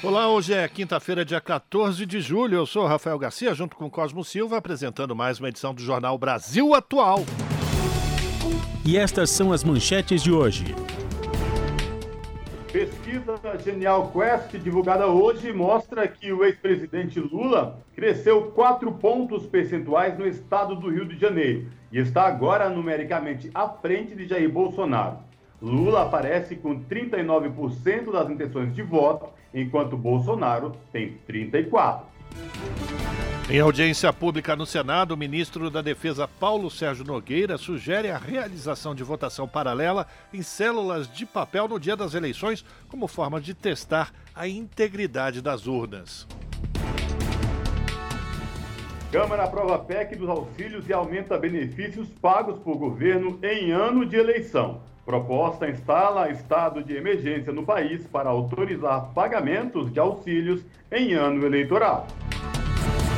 Olá, hoje é quinta-feira, dia 14 de julho. Eu sou Rafael Garcia, junto com Cosmo Silva, apresentando mais uma edição do Jornal Brasil Atual. E estas são as manchetes de hoje. Pesquisa Genial Quest, divulgada hoje, mostra que o ex-presidente Lula cresceu 4 pontos percentuais no estado do Rio de Janeiro e está agora numericamente à frente de Jair Bolsonaro. Lula aparece com 39% das intenções de voto, enquanto Bolsonaro tem 34%. Em audiência pública no Senado, o ministro da Defesa Paulo Sérgio Nogueira sugere a realização de votação paralela em células de papel no dia das eleições, como forma de testar a integridade das urnas. Câmara aprova PEC dos auxílios e aumenta benefícios pagos por governo em ano de eleição. Proposta instala estado de emergência no país para autorizar pagamentos de auxílios em ano eleitoral.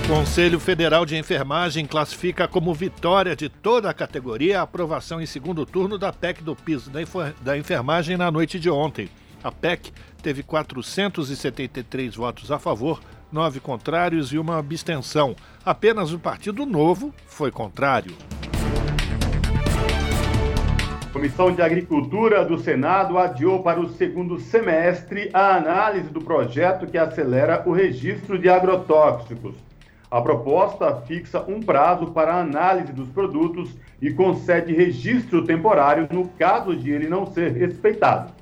Conselho Federal de Enfermagem classifica como vitória de toda a categoria a aprovação em segundo turno da PEC do piso da enfermagem na noite de ontem. A PEC teve 473 votos a favor, nove contrários e uma abstenção. Apenas o Partido Novo foi contrário. Comissão de Agricultura do Senado adiou para o segundo semestre a análise do projeto que acelera o registro de agrotóxicos. A proposta fixa um prazo para a análise dos produtos e concede registro temporário no caso de ele não ser respeitado.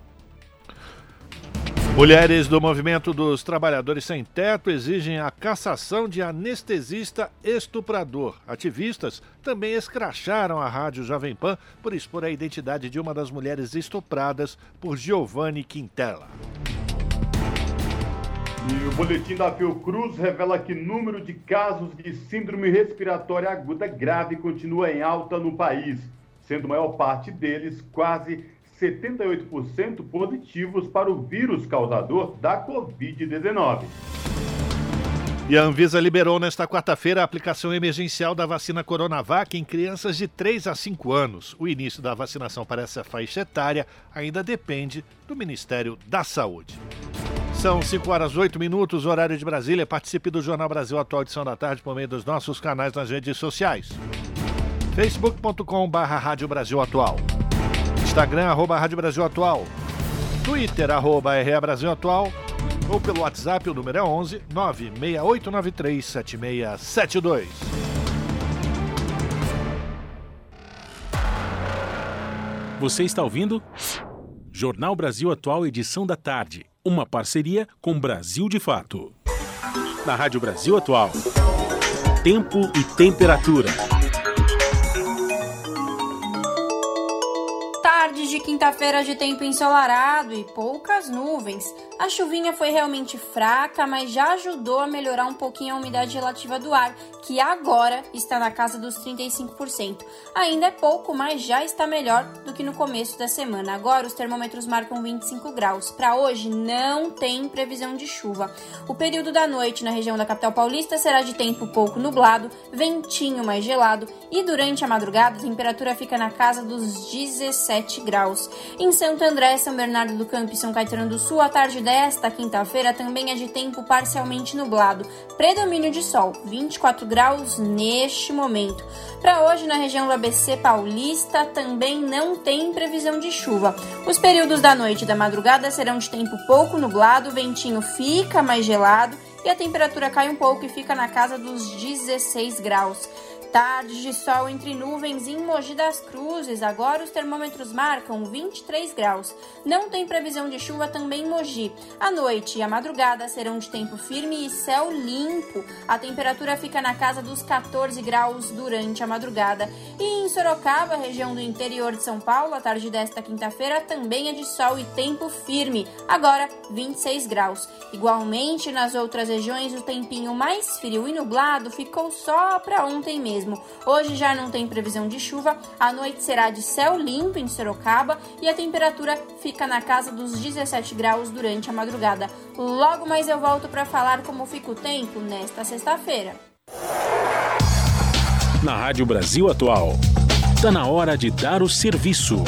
Mulheres do Movimento dos Trabalhadores Sem Teto exigem a cassação de anestesista estuprador. Ativistas também escracharam a rádio Jovem Pan por expor a identidade de uma das mulheres estupradas por Giovanni Quintela. E o boletim da Fiocruz revela que o número de casos de síndrome respiratória aguda grave continua em alta no país, sendo a maior parte deles quase 78% positivos para o vírus causador da Covid-19. E a Anvisa liberou nesta quarta-feira a aplicação emergencial da vacina Coronavac em crianças de 3 a 5 anos. O início da vacinação para essa faixa etária ainda depende do Ministério da Saúde. São 5 horas 8 minutos, horário de Brasília. Participe do Jornal Brasil Atual Edição da Tarde por meio dos nossos canais nas redes sociais. Rádio Brasil Atual. Instagram, arroba Rádio Brasil Atual. Twitter, arroba RA Brasil Atual. Ou pelo WhatsApp, o número é 11 96893 7672. Você está ouvindo? Jornal Brasil Atual, edição da tarde. Uma parceria com Brasil de Fato. Na Rádio Brasil Atual. Tempo e temperatura. De quinta-feira de tempo ensolarado e poucas nuvens. A chuvinha foi realmente fraca, mas já ajudou a melhorar um pouquinho a umidade relativa do ar, que agora está na casa dos 35%. Ainda é pouco, mas já está melhor do que no começo da semana. Agora os termômetros marcam 25 graus. Para hoje não tem previsão de chuva. O período da noite na região da capital paulista será de tempo pouco nublado, ventinho mais gelado e durante a madrugada a temperatura fica na casa dos 17 graus. Em Santo André, São Bernardo do Campo e São Caetano do Sul, a tarde desta quinta-feira também é de tempo parcialmente nublado, predomínio de sol, 24 graus neste momento. Para hoje, na região do ABC Paulista, também não tem previsão de chuva. Os períodos da noite e da madrugada serão de tempo pouco nublado, o ventinho fica mais gelado e a temperatura cai um pouco e fica na casa dos 16 graus. Tarde de sol entre nuvens em Mogi das Cruzes. Agora os termômetros marcam 23 graus. Não tem previsão de chuva também em Mogi. A noite e a madrugada serão de tempo firme e céu limpo. A temperatura fica na casa dos 14 graus durante a madrugada. E em Sorocaba, região do interior de São Paulo, a tarde desta quinta-feira também é de sol e tempo firme. Agora 26 graus. Igualmente nas outras regiões, o tempinho mais frio e nublado ficou só para ontem mesmo mesmo. Hoje já não tem previsão de chuva, a noite será de céu limpo em Sorocaba e a temperatura fica na casa dos 17 graus durante a madrugada. Logo mais eu volto para falar como fica o tempo nesta sexta-feira. Na Rádio Brasil Atual, está na hora de dar o serviço.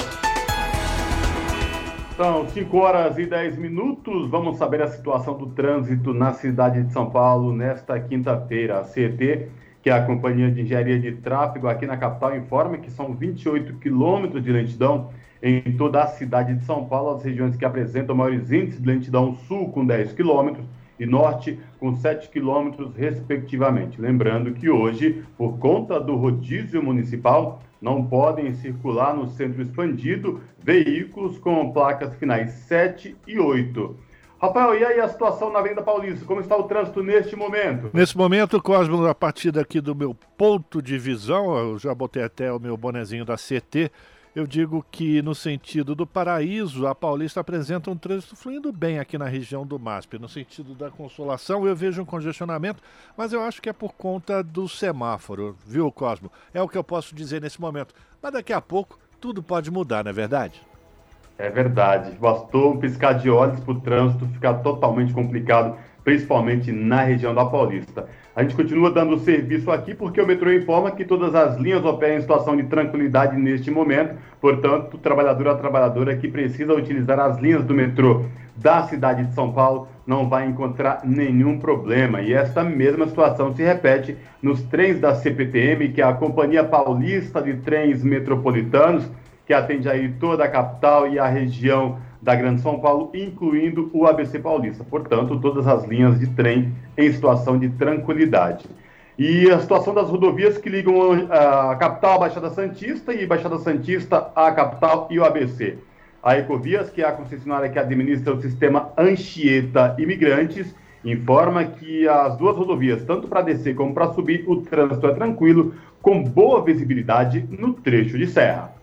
São 5 horas e 10 minutos. Vamos saber a situação do trânsito na cidade de São Paulo nesta quinta-feira. A CET que é a Companhia de Engenharia de Tráfego aqui na capital, informa que são 28 quilômetros de lentidão em toda a cidade de São Paulo, as regiões que apresentam maiores índices de lentidão sul com 10 quilômetros e norte com 7 quilômetros, respectivamente. Lembrando que hoje, por conta do rodízio municipal, não podem circular no centro expandido veículos com placas finais 7 e 8. Rafael, e aí a situação na Avenida Paulista? Como está o trânsito neste momento? Nesse momento, Cosmo, a partir daqui do meu ponto de visão, eu já botei até o meu bonezinho da CT, eu digo que no sentido do paraíso, a Paulista apresenta um trânsito fluindo bem aqui na região do MASP. No sentido da consolação, eu vejo um congestionamento, mas eu acho que é por conta do semáforo, viu, Cosmo? É o que eu posso dizer nesse momento. Mas daqui a pouco tudo pode mudar, não é verdade? É verdade. Bastou um piscar de olhos para o trânsito ficar totalmente complicado, principalmente na região da Paulista. A gente continua dando serviço aqui porque o metrô informa que todas as linhas operam em situação de tranquilidade neste momento. Portanto, o trabalhador ou a trabalhadora que precisa utilizar as linhas do metrô da cidade de São Paulo não vai encontrar nenhum problema. E esta mesma situação se repete nos trens da CPTM, que é a Companhia Paulista de Trens Metropolitanos que atende aí toda a capital e a região da Grande São Paulo, incluindo o ABC Paulista. Portanto, todas as linhas de trem em situação de tranquilidade. E a situação das rodovias que ligam a capital à Baixada Santista e Baixada Santista à capital e o ABC. A Ecovias, que é a concessionária que administra o sistema Anchieta Imigrantes, informa que as duas rodovias, tanto para descer como para subir, o trânsito é tranquilo, com boa visibilidade no trecho de serra.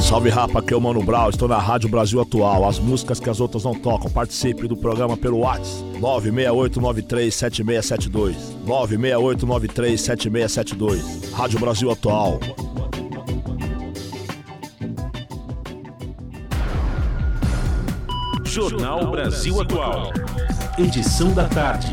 Salve rapa, aqui é o Mano Brown, estou na Rádio Brasil Atual, as músicas que as outras não tocam. Participe do programa pelo WhatsApp 968937672. 968937672. Rádio Brasil Atual. Jornal Brasil Atual. Edição da tarde.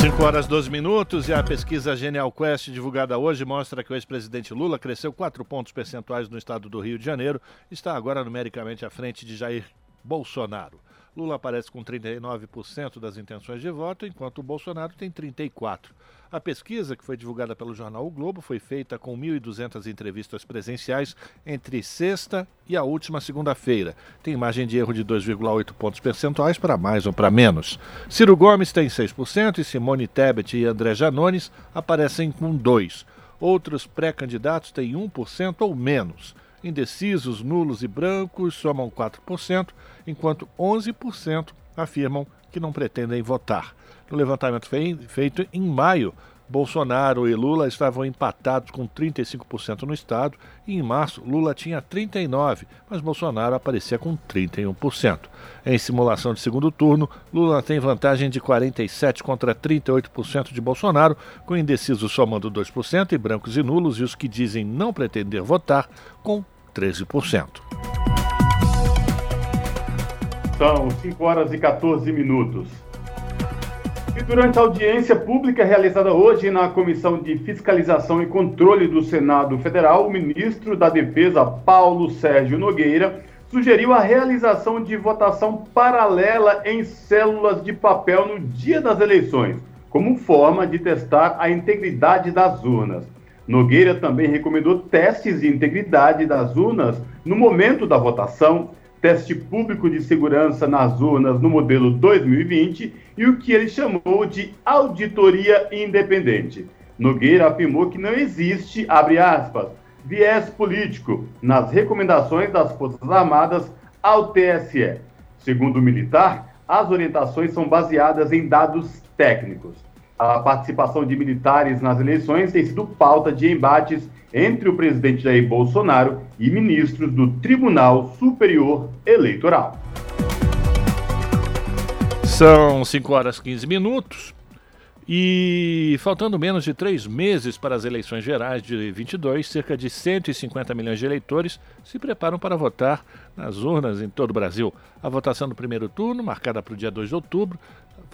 5 horas 12 minutos e a pesquisa Genial Quest divulgada hoje mostra que o ex-presidente Lula cresceu 4 pontos percentuais no estado do Rio de Janeiro e está agora numericamente à frente de Jair Bolsonaro. Lula aparece com 39% das intenções de voto, enquanto o Bolsonaro tem 34%. A pesquisa, que foi divulgada pelo jornal O Globo, foi feita com 1.200 entrevistas presenciais entre sexta e a última segunda-feira. Tem margem de erro de 2,8 pontos percentuais para mais ou para menos. Ciro Gomes tem 6% e Simone Tebet e André Janones aparecem com 2%. Outros pré-candidatos têm 1% ou menos. Indecisos, nulos e brancos somam 4%, enquanto 11% afirmam que não pretendem votar. No levantamento feito em maio, Bolsonaro e Lula estavam empatados com 35% no estado e em março Lula tinha 39%, mas Bolsonaro aparecia com 31%. Em simulação de segundo turno, Lula tem vantagem de 47% contra 38% de Bolsonaro, com indecisos somando 2% e brancos e nulos e os que dizem não pretender votar com 13%. São 5 horas e 14 minutos. Durante a audiência pública realizada hoje na Comissão de Fiscalização e Controle do Senado Federal, o ministro da Defesa, Paulo Sérgio Nogueira, sugeriu a realização de votação paralela em células de papel no dia das eleições, como forma de testar a integridade das urnas. Nogueira também recomendou testes de integridade das urnas no momento da votação, teste público de segurança nas urnas no modelo 2020 e o que ele chamou de auditoria independente. Nogueira afirmou que não existe, abre aspas, viés político nas recomendações das Forças Armadas ao TSE. Segundo o militar, as orientações são baseadas em dados técnicos. A participação de militares nas eleições tem sido pauta de embates entre o presidente Jair Bolsonaro e ministros do Tribunal Superior Eleitoral. São 5 horas e 15 minutos. E faltando menos de três meses para as eleições gerais de 22, cerca de 150 milhões de eleitores se preparam para votar nas urnas em todo o Brasil. A votação do primeiro turno, marcada para o dia 2 de outubro,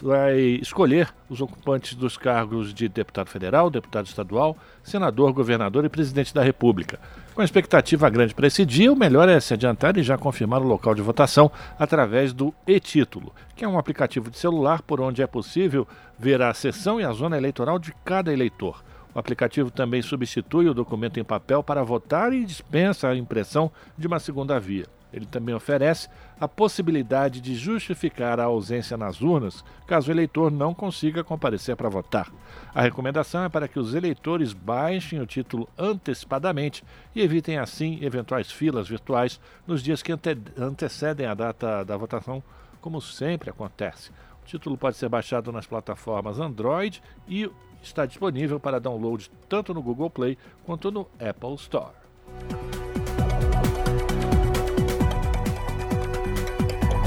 vai escolher os ocupantes dos cargos de deputado federal, deputado estadual, senador, governador e presidente da República. Com expectativa grande para esse dia, o melhor é se adiantar e já confirmar o local de votação através do e-título, que é um aplicativo de celular por onde é possível ver a sessão e a zona eleitoral de cada eleitor. O aplicativo também substitui o documento em papel para votar e dispensa a impressão de uma segunda via. Ele também oferece a possibilidade de justificar a ausência nas urnas caso o eleitor não consiga comparecer para votar. A recomendação é para que os eleitores baixem o título antecipadamente e evitem assim eventuais filas virtuais nos dias que ante antecedem a data da votação, como sempre acontece. O título pode ser baixado nas plataformas Android e está disponível para download tanto no Google Play quanto no Apple Store.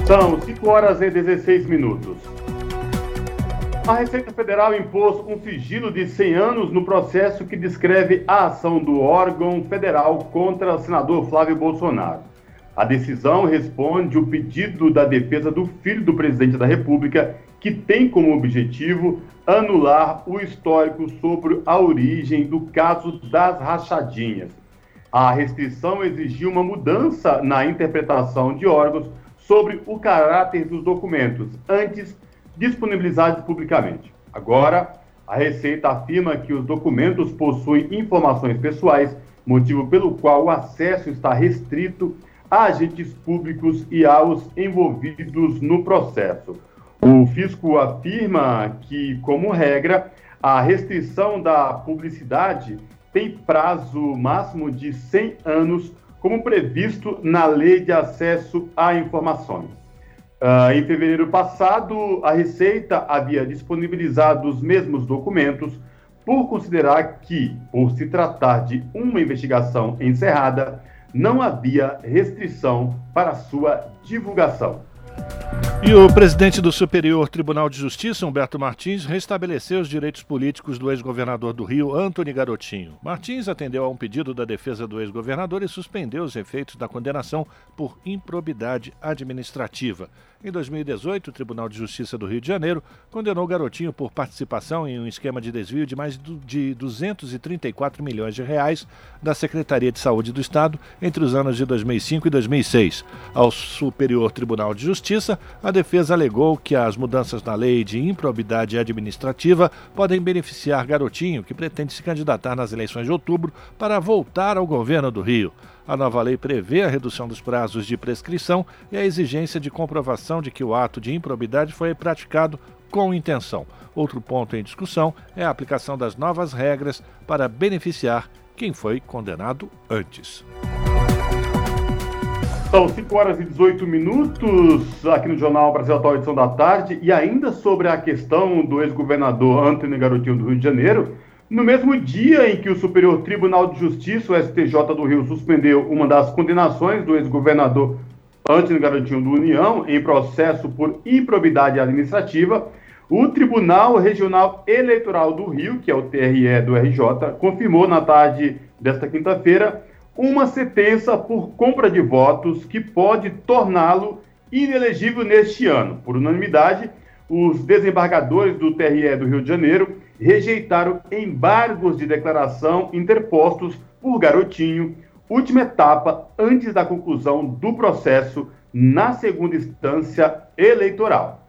São 5 horas e 16 minutos. A Receita Federal impôs um sigilo de 100 anos no processo que descreve a ação do órgão federal contra o senador Flávio Bolsonaro. A decisão responde o pedido da defesa do filho do presidente da República, que tem como objetivo anular o histórico sobre a origem do caso das rachadinhas. A restrição exigiu uma mudança na interpretação de órgãos sobre o caráter dos documentos antes disponibilizados publicamente. Agora, a Receita afirma que os documentos possuem informações pessoais, motivo pelo qual o acesso está restrito a agentes públicos e aos envolvidos no processo. O fisco afirma que, como regra, a restrição da publicidade tem prazo máximo de 100 anos como previsto na Lei de Acesso a Informações. Uh, em fevereiro passado, a Receita havia disponibilizado os mesmos documentos por considerar que, por se tratar de uma investigação encerrada, não havia restrição para sua divulgação. E o presidente do Superior Tribunal de Justiça, Humberto Martins, restabeleceu os direitos políticos do ex-governador do Rio, Antony Garotinho. Martins atendeu a um pedido da defesa do ex-governador e suspendeu os efeitos da condenação por improbidade administrativa. Em 2018, o Tribunal de Justiça do Rio de Janeiro condenou o garotinho por participação em um esquema de desvio de mais de 234 milhões de reais da Secretaria de Saúde do Estado entre os anos de 2005 e 2006. Ao Superior Tribunal de Justiça, a defesa alegou que as mudanças na lei de improbidade administrativa podem beneficiar garotinho, que pretende se candidatar nas eleições de outubro para voltar ao governo do Rio. A nova lei prevê a redução dos prazos de prescrição e a exigência de comprovação de que o ato de improbidade foi praticado com intenção. Outro ponto em discussão é a aplicação das novas regras para beneficiar quem foi condenado antes. São 5 horas e 18 minutos aqui no Jornal Brasil Atual, edição da tarde, e ainda sobre a questão do ex-governador Antônio Garotinho do Rio de Janeiro, no mesmo dia em que o Superior Tribunal de Justiça, o STJ do Rio, suspendeu uma das condenações do ex-governador Antônio Garotinho do União em processo por improbidade administrativa, o Tribunal Regional Eleitoral do Rio, que é o TRE do RJ, confirmou na tarde desta quinta-feira uma sentença por compra de votos que pode torná-lo inelegível neste ano. Por unanimidade, os desembargadores do TRE do Rio de Janeiro rejeitaram embargos de declaração interpostos por Garotinho, última etapa antes da conclusão do processo na segunda instância eleitoral.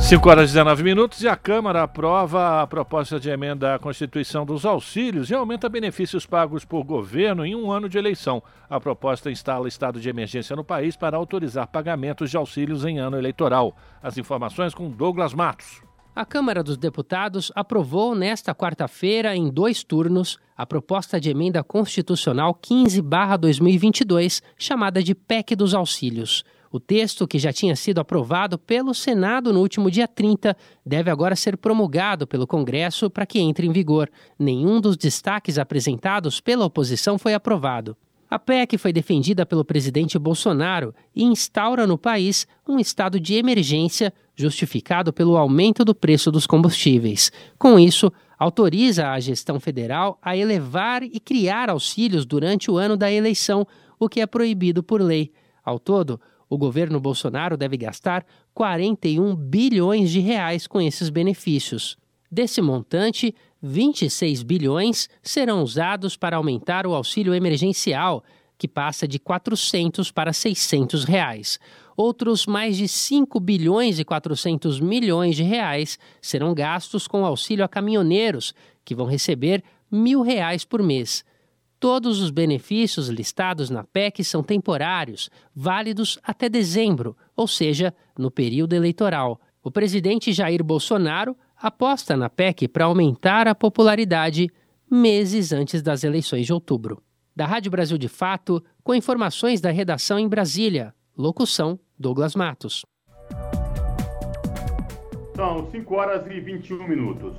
5 horas e 19 minutos e a Câmara aprova a proposta de emenda à Constituição dos Auxílios e aumenta benefícios pagos por governo em um ano de eleição. A proposta instala estado de emergência no país para autorizar pagamentos de auxílios em ano eleitoral. As informações com Douglas Matos. A Câmara dos Deputados aprovou nesta quarta-feira, em dois turnos, a proposta de emenda constitucional 15-2022, chamada de PEC dos Auxílios. O texto, que já tinha sido aprovado pelo Senado no último dia 30, deve agora ser promulgado pelo Congresso para que entre em vigor. Nenhum dos destaques apresentados pela oposição foi aprovado. A PEC foi defendida pelo presidente Bolsonaro e instaura no país um estado de emergência justificado pelo aumento do preço dos combustíveis. Com isso, autoriza a gestão federal a elevar e criar auxílios durante o ano da eleição, o que é proibido por lei. Ao todo, o governo Bolsonaro deve gastar 41 bilhões de reais com esses benefícios. Desse montante, 26 bilhões serão usados para aumentar o auxílio emergencial, que passa de 400 para 600 reais. Outros mais de 5 bilhões e 400 milhões de reais serão gastos com auxílio a caminhoneiros, que vão receber mil reais por mês. Todos os benefícios listados na PEC são temporários, válidos até dezembro, ou seja, no período eleitoral. O presidente Jair Bolsonaro aposta na PEC para aumentar a popularidade meses antes das eleições de outubro. Da Rádio Brasil de Fato, com informações da redação em Brasília. Locução: Douglas Matos. São 5 horas e 21 minutos.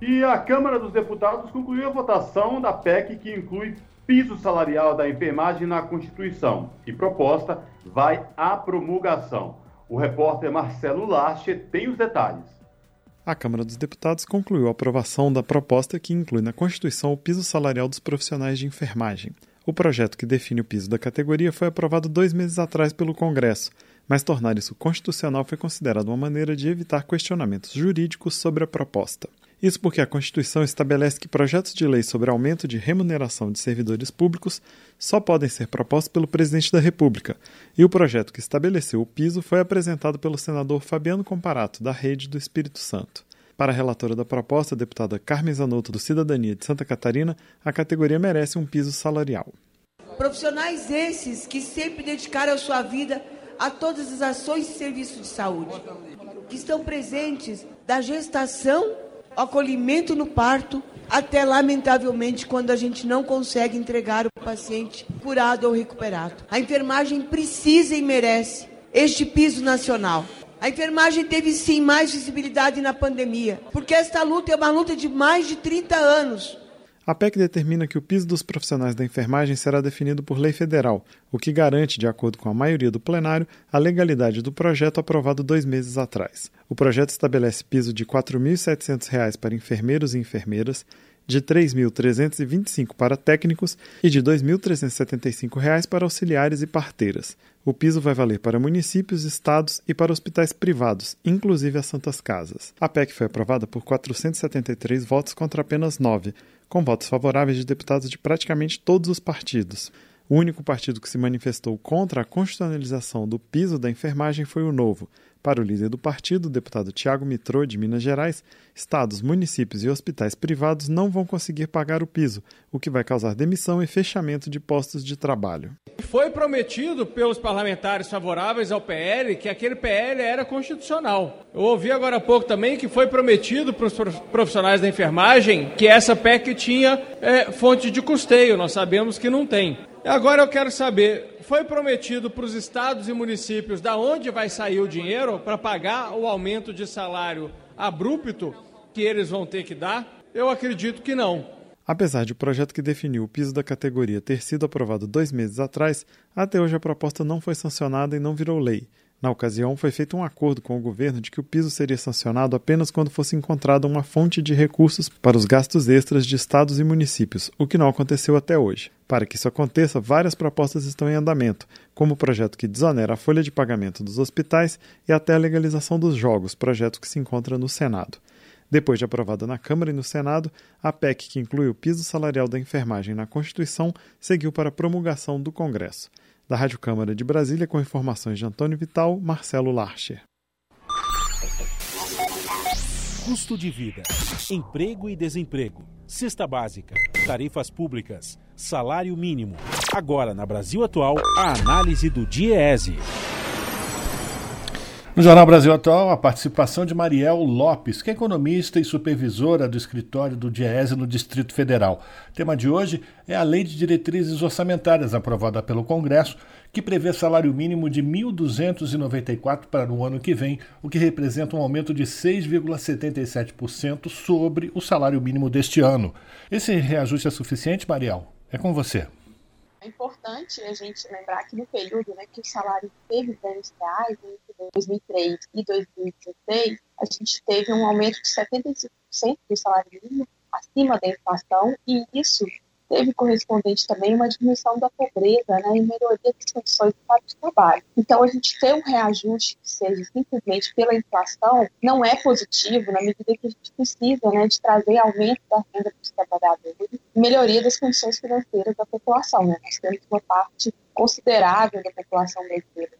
E a Câmara dos Deputados concluiu a votação da PEC que inclui piso salarial da enfermagem na Constituição e proposta vai à promulgação. O repórter Marcelo Lache tem os detalhes. A Câmara dos Deputados concluiu a aprovação da proposta que inclui na Constituição o piso salarial dos profissionais de enfermagem. O projeto que define o piso da categoria foi aprovado dois meses atrás pelo Congresso, mas tornar isso constitucional foi considerado uma maneira de evitar questionamentos jurídicos sobre a proposta. Isso porque a Constituição estabelece que projetos de lei sobre aumento de remuneração de servidores públicos só podem ser propostos pelo presidente da República, e o projeto que estabeleceu o piso foi apresentado pelo senador Fabiano Comparato, da Rede do Espírito Santo. Para a relatora da proposta, a deputada Carmen Zanotto, do Cidadania de Santa Catarina, a categoria merece um piso salarial. Profissionais esses que sempre dedicaram sua vida a todas as ações e serviços de saúde, que estão presentes da gestação acolhimento no parto, até lamentavelmente quando a gente não consegue entregar o paciente curado ou recuperado. A enfermagem precisa e merece este piso nacional. A enfermagem teve sim mais visibilidade na pandemia, porque esta luta é uma luta de mais de 30 anos. A PEC determina que o piso dos profissionais da enfermagem será definido por lei federal, o que garante, de acordo com a maioria do plenário, a legalidade do projeto aprovado dois meses atrás. O projeto estabelece piso de R$ 4.700 para enfermeiros e enfermeiras, de R$ 3.325 para técnicos e de R$ 2.375 para auxiliares e parteiras. O piso vai valer para municípios, estados e para hospitais privados, inclusive as Santas Casas. A PEC foi aprovada por 473 votos contra apenas 9, com votos favoráveis de deputados de praticamente todos os partidos. O único partido que se manifestou contra a constitucionalização do piso da enfermagem foi o Novo. Para o líder do partido, o deputado Tiago Mitrô, de Minas Gerais, estados, municípios e hospitais privados não vão conseguir pagar o piso, o que vai causar demissão e fechamento de postos de trabalho. Foi prometido pelos parlamentares favoráveis ao PL que aquele PL era constitucional. Eu ouvi agora há pouco também que foi prometido para os profissionais da enfermagem que essa PEC tinha é, fonte de custeio. Nós sabemos que não tem. Agora eu quero saber, foi prometido para os estados e municípios da onde vai sair o dinheiro para pagar o aumento de salário abrupto que eles vão ter que dar? Eu acredito que não. Apesar de o projeto que definiu o piso da categoria ter sido aprovado dois meses atrás, até hoje a proposta não foi sancionada e não virou lei. Na ocasião, foi feito um acordo com o governo de que o piso seria sancionado apenas quando fosse encontrada uma fonte de recursos para os gastos extras de estados e municípios, o que não aconteceu até hoje. Para que isso aconteça, várias propostas estão em andamento, como o projeto que desonera a folha de pagamento dos hospitais e até a legalização dos jogos, projeto que se encontra no Senado. Depois de aprovada na Câmara e no Senado, a PEC, que inclui o piso salarial da enfermagem na Constituição, seguiu para promulgação do Congresso. Da Rádio Câmara de Brasília, com informações de Antônio Vital, Marcelo Larcher. Custo de vida, emprego e desemprego, cesta básica, tarifas públicas, salário mínimo. Agora, na Brasil Atual, a análise do DIEESE. No Jornal Brasil Atual, a participação de Mariel Lopes, que é economista e supervisora do escritório do DIEESE no Distrito Federal. O tema de hoje é a Lei de Diretrizes Orçamentárias, aprovada pelo Congresso, que prevê salário mínimo de R$ 1.294 para o ano que vem, o que representa um aumento de 6,77% sobre o salário mínimo deste ano. Esse reajuste é suficiente, Mariel? É com você. É importante a gente lembrar que no período né, que o salário teve ganhos reais, entre 2003 e 2016, a gente teve um aumento de 75% do salário mínimo acima da inflação, e isso teve correspondente também uma diminuição da pobreza né, e melhoria das condições de trabalho. Então, a gente ter um reajuste que seja simplesmente pela inflação não é positivo na medida que a gente precisa né, de trazer aumento da renda para os trabalhadores e melhoria das condições financeiras da população. Né? Nós temos uma parte considerável da população brasileira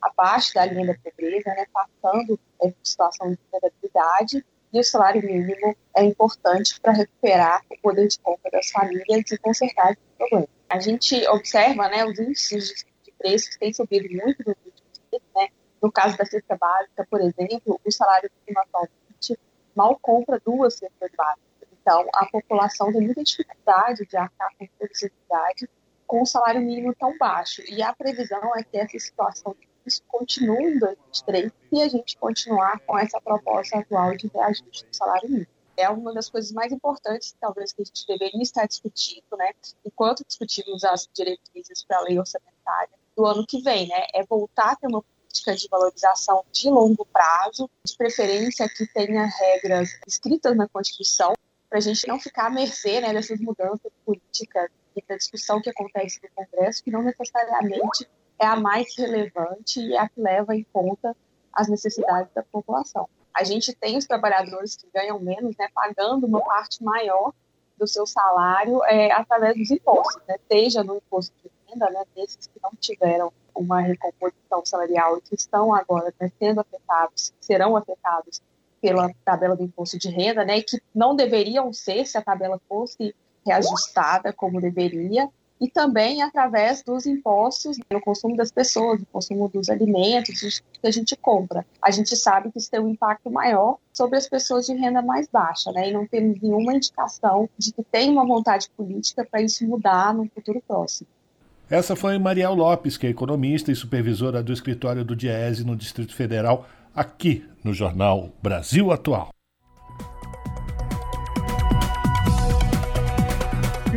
abaixo da linha da pobreza, né, passando é, por situação de vulnerabilidade e o salário mínimo é importante para recuperar o poder de compra das famílias e consertar esse problema. A gente observa né, os índices de preços têm subido muito nos últimos dias. Né? No caso da cesta básica, por exemplo, o salário mínimo atualmente mal compra duas cestas básicas. Então, a população tem muita dificuldade de arcar com produtividade com o salário mínimo tão baixo. E a previsão é que essa situação isso continue em 2023 e a gente continuar com essa proposta atual de reajuste do salário mínimo. É uma das coisas mais importantes, talvez, que a gente deveria estar discutindo, né, enquanto discutimos as diretrizes para a lei orçamentária do ano que vem, né, é voltar a ter uma política de valorização de longo prazo, de preferência que tenha regras escritas na Constituição, para a gente não ficar à mercê né, dessas mudanças políticas e da discussão que acontece no Congresso, que não necessariamente é a mais relevante e é a que leva em conta as necessidades da população. A gente tem os trabalhadores que ganham menos, né, pagando uma parte maior do seu salário é, através dos impostos, né, seja no imposto de renda, né, desses que não tiveram uma recomposição salarial e que estão agora né, sendo afetados, serão afetados pela tabela do imposto de renda, né, que não deveriam ser se a tabela fosse reajustada como deveria, e também através dos impostos no consumo das pessoas, no consumo dos alimentos que a gente compra. A gente sabe que isso tem um impacto maior sobre as pessoas de renda mais baixa, né? E não temos nenhuma indicação de que tem uma vontade política para isso mudar no futuro próximo. Essa foi Mariel Lopes, que é economista e supervisora do escritório do Diese no Distrito Federal, aqui no jornal Brasil Atual.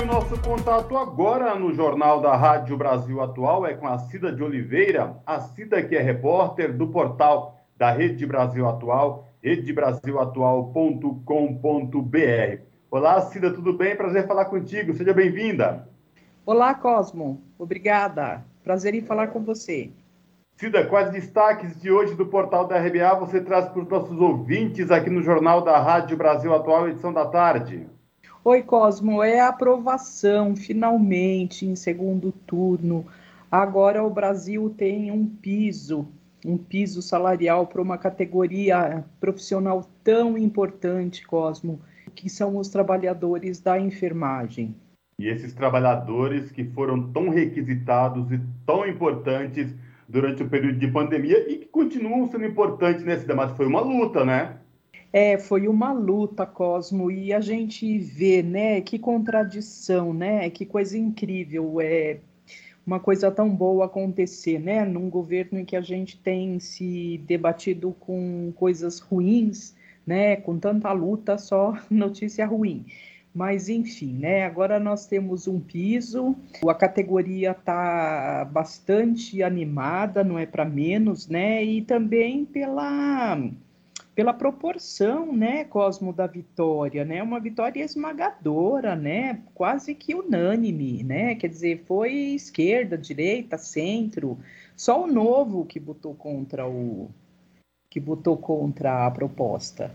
Nosso contato agora no Jornal da Rádio Brasil Atual é com a Cida de Oliveira, a Cida que é repórter do portal da Rede Brasil Atual, redebrasilatual.com.br. Olá, Cida, tudo bem? Prazer falar contigo, seja bem-vinda. Olá, Cosmo, obrigada. Prazer em falar com você. Cida, quais destaques de hoje do portal da RBA você traz para os nossos ouvintes aqui no Jornal da Rádio Brasil Atual, edição da tarde? Oi, Cosmo, é a aprovação, finalmente, em segundo turno. Agora o Brasil tem um piso, um piso salarial para uma categoria profissional tão importante, Cosmo, que são os trabalhadores da enfermagem. E esses trabalhadores que foram tão requisitados e tão importantes durante o período de pandemia e que continuam sendo importantes nesse debate. Foi uma luta, né? É, foi uma luta, Cosmo, e a gente vê, né, que contradição, né, que coisa incrível, é uma coisa tão boa acontecer, né, num governo em que a gente tem se debatido com coisas ruins, né, com tanta luta, só notícia ruim. Mas enfim, né? Agora nós temos um piso, a categoria está bastante animada, não é para menos, né? E também pela pela proporção, né, Cosmo da vitória, né, uma vitória esmagadora, né, quase que unânime, né, quer dizer, foi esquerda, direita, centro, só o Novo que botou contra o que botou contra a proposta,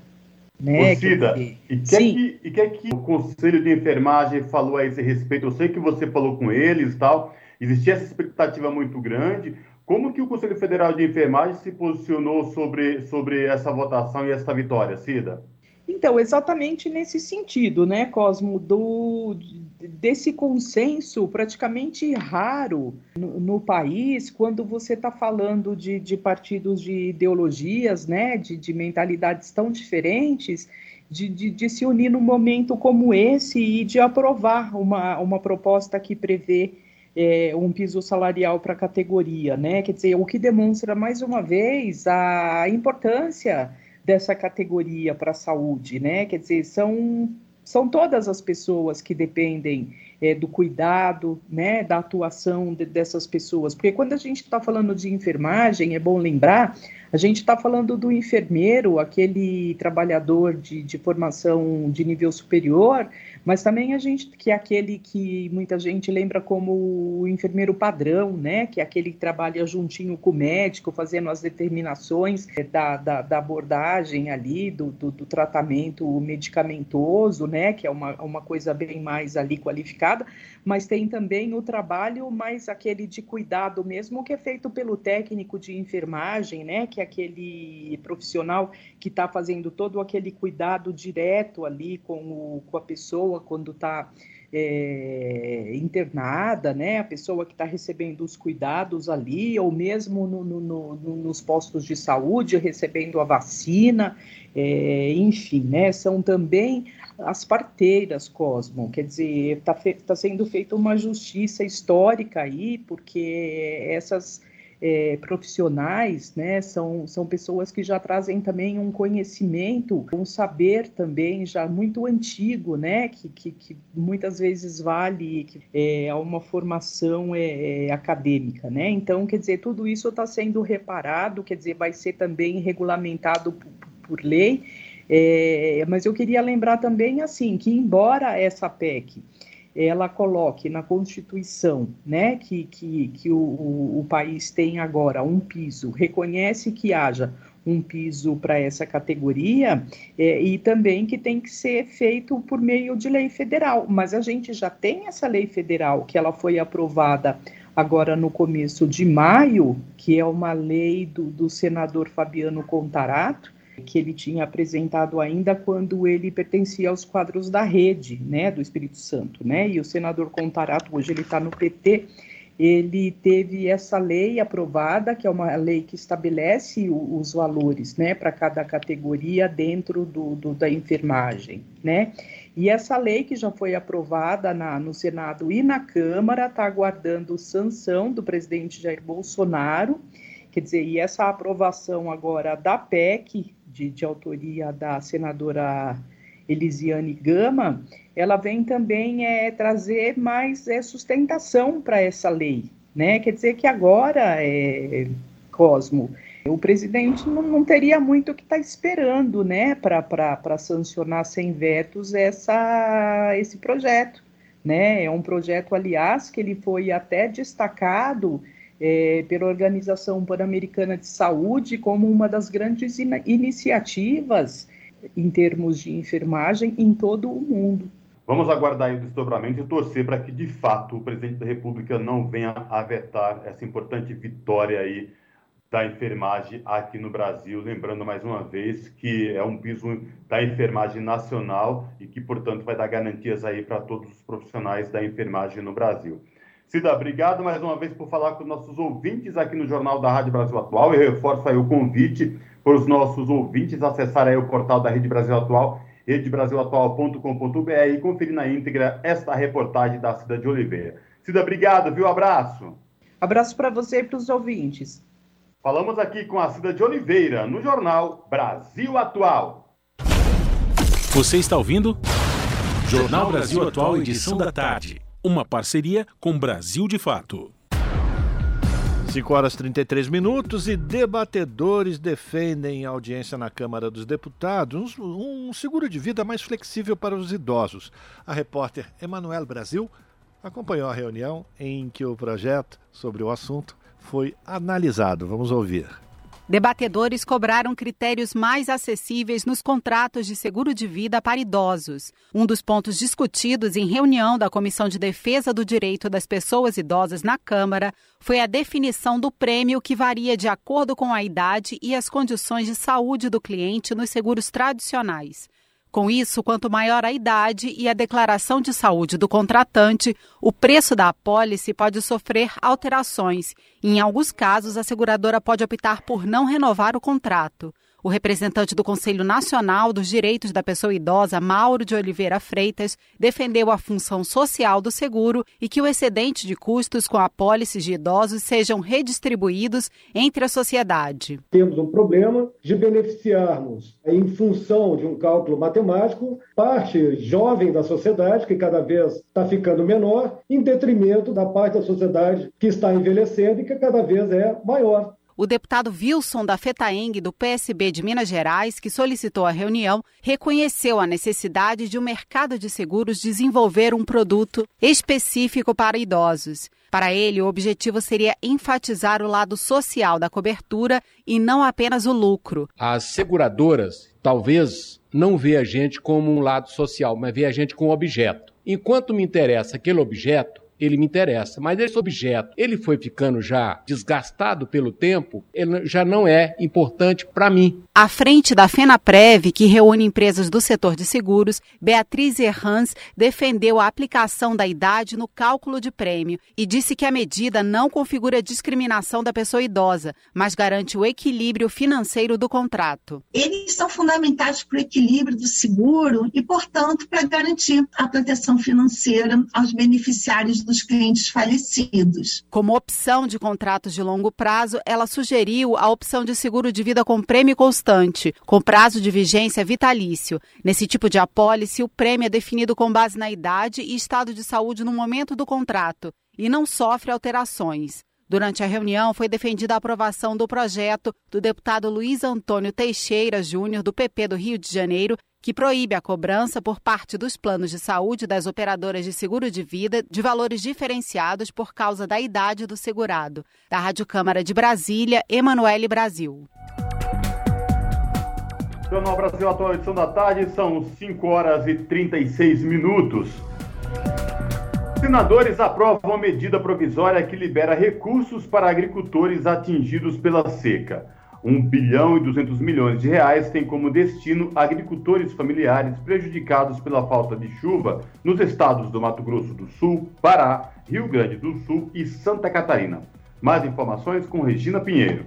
né? Cida, e que, que, e que que o Conselho de Enfermagem falou a esse respeito? Eu sei que você falou com eles, tal. Existia essa expectativa muito grande. Como que o Conselho Federal de Enfermagem se posicionou sobre, sobre essa votação e essa vitória, Cida? Então, exatamente nesse sentido, né, Cosmo, do, desse consenso praticamente raro no, no país, quando você está falando de, de, partidos de ideologias, né, de, de mentalidades tão diferentes, de, de, de, se unir num momento como esse e de aprovar uma, uma proposta que prevê é, um piso salarial para a categoria, né? Quer dizer, o que demonstra mais uma vez a importância dessa categoria para a saúde, né? Quer dizer, são, são todas as pessoas que dependem é, do cuidado, né, da atuação de, dessas pessoas. Porque quando a gente está falando de enfermagem, é bom lembrar, a gente está falando do enfermeiro, aquele trabalhador de, de formação de nível superior, mas também a gente, que é aquele que muita gente lembra como o enfermeiro padrão, né? Que é aquele que trabalha juntinho com o médico, fazendo as determinações é, da, da, da abordagem ali, do, do, do, tratamento medicamentoso, né? Que é uma, uma coisa bem mais ali qualificada, mas tem também o trabalho mais aquele de cuidado mesmo, que é feito pelo técnico de enfermagem, né? Que é aquele profissional que está fazendo todo aquele cuidado direto ali com, o, com a pessoa quando está é, internada, né? A pessoa que está recebendo os cuidados ali, ou mesmo no, no, no, nos postos de saúde, recebendo a vacina, é, enfim, né? São também as parteiras, Cosmo. Quer dizer, está tá sendo feita uma justiça histórica aí, porque essas é, profissionais, né, são, são pessoas que já trazem também um conhecimento, um saber também já muito antigo, né, que, que, que muitas vezes vale é, a uma formação é, é, acadêmica, né, então, quer dizer, tudo isso está sendo reparado, quer dizer, vai ser também regulamentado por, por lei, é, mas eu queria lembrar também, assim, que embora essa PEC ela coloque na Constituição né, que, que, que o, o, o país tem agora um piso, reconhece que haja um piso para essa categoria é, e também que tem que ser feito por meio de lei federal. Mas a gente já tem essa lei federal que ela foi aprovada agora no começo de maio, que é uma lei do, do senador Fabiano Contarato, que ele tinha apresentado ainda quando ele pertencia aos quadros da rede, né, do Espírito Santo, né, e o senador Contarato, hoje ele está no PT, ele teve essa lei aprovada, que é uma lei que estabelece os valores, né, para cada categoria dentro do, do, da enfermagem, né, e essa lei que já foi aprovada na, no Senado e na Câmara está aguardando sanção do presidente Jair Bolsonaro, quer dizer, e essa aprovação agora da PEC, de, de autoria da senadora Elisiane Gama, ela vem também é, trazer mais é, sustentação para essa lei. Né? Quer dizer que agora, é, Cosmo, o presidente não, não teria muito o que estar tá esperando né, para sancionar sem vetos essa, esse projeto. Né? É um projeto, aliás, que ele foi até destacado é, pela Organização Pan-Americana de Saúde como uma das grandes in iniciativas em termos de enfermagem em todo o mundo. Vamos aguardar o desdobramento e torcer para que, de fato, o presidente da República não venha a vetar essa importante vitória aí da enfermagem aqui no Brasil. Lembrando mais uma vez que é um piso da enfermagem nacional e que, portanto, vai dar garantias aí para todos os profissionais da enfermagem no Brasil. Cida, obrigado mais uma vez por falar com nossos ouvintes aqui no Jornal da Rádio Brasil Atual. Eu reforço aí o convite para os nossos ouvintes acessarem o portal da Rede Brasil Atual, redebrasilatual.com.br e conferir na íntegra esta reportagem da Cida de Oliveira. Cida, obrigado, viu? Abraço. Abraço para você e para os ouvintes. Falamos aqui com a Cida de Oliveira, no Jornal Brasil Atual. Você está ouvindo? Jornal Brasil Atual, edição da tarde uma parceria com Brasil de Fato. 5 horas 33 minutos e debatedores defendem audiência na Câmara dos Deputados um, seguro de vida mais flexível para os idosos. A repórter Emanuel Brasil acompanhou a reunião em que o projeto sobre o assunto foi analisado. Vamos ouvir. Debatedores cobraram critérios mais acessíveis nos contratos de seguro de vida para idosos. Um dos pontos discutidos em reunião da Comissão de Defesa do Direito das Pessoas Idosas na Câmara foi a definição do prêmio que varia de acordo com a idade e as condições de saúde do cliente nos seguros tradicionais. Com isso, quanto maior a idade e a declaração de saúde do contratante, o preço da apólice pode sofrer alterações. Em alguns casos, a seguradora pode optar por não renovar o contrato. O representante do Conselho Nacional dos Direitos da Pessoa Idosa, Mauro de Oliveira Freitas, defendeu a função social do seguro e que o excedente de custos com apólices de idosos sejam redistribuídos entre a sociedade. Temos um problema de beneficiarmos, em função de um cálculo matemático, parte jovem da sociedade, que cada vez está ficando menor, em detrimento da parte da sociedade que está envelhecendo e que cada vez é maior. O deputado Wilson da FETAENG do PSB de Minas Gerais, que solicitou a reunião, reconheceu a necessidade de o um mercado de seguros desenvolver um produto específico para idosos. Para ele, o objetivo seria enfatizar o lado social da cobertura e não apenas o lucro. As seguradoras talvez não vê a gente como um lado social, mas vê a gente como objeto. Enquanto me interessa aquele objeto, ele me interessa. Mas esse objeto, ele foi ficando já desgastado pelo tempo, ele já não é importante para mim. À frente da FenaPrev, que reúne empresas do setor de seguros, Beatriz Errans defendeu a aplicação da idade no cálculo de prêmio e disse que a medida não configura discriminação da pessoa idosa, mas garante o equilíbrio financeiro do contrato. Eles são fundamentais para o equilíbrio do seguro e, portanto, para garantir a proteção financeira aos beneficiários do dos clientes falecidos. Como opção de contratos de longo prazo, ela sugeriu a opção de seguro de vida com prêmio constante, com prazo de vigência vitalício. Nesse tipo de apólice, o prêmio é definido com base na idade e estado de saúde no momento do contrato e não sofre alterações. Durante a reunião, foi defendida a aprovação do projeto do deputado Luiz Antônio Teixeira Júnior, do PP do Rio de Janeiro, que proíbe a cobrança por parte dos planos de saúde das operadoras de seguro de vida de valores diferenciados por causa da idade do segurado. Da Rádio Câmara de Brasília, Emanuele Brasil. Jornal Brasil Atual, edição da tarde, são 5 horas e 36 minutos. Senadores aprovam medida provisória que libera recursos para agricultores atingidos pela seca. 1 bilhão e 200 milhões de reais tem como destino agricultores familiares prejudicados pela falta de chuva nos estados do Mato Grosso do Sul, Pará, Rio Grande do Sul e Santa Catarina. Mais informações com Regina Pinheiro.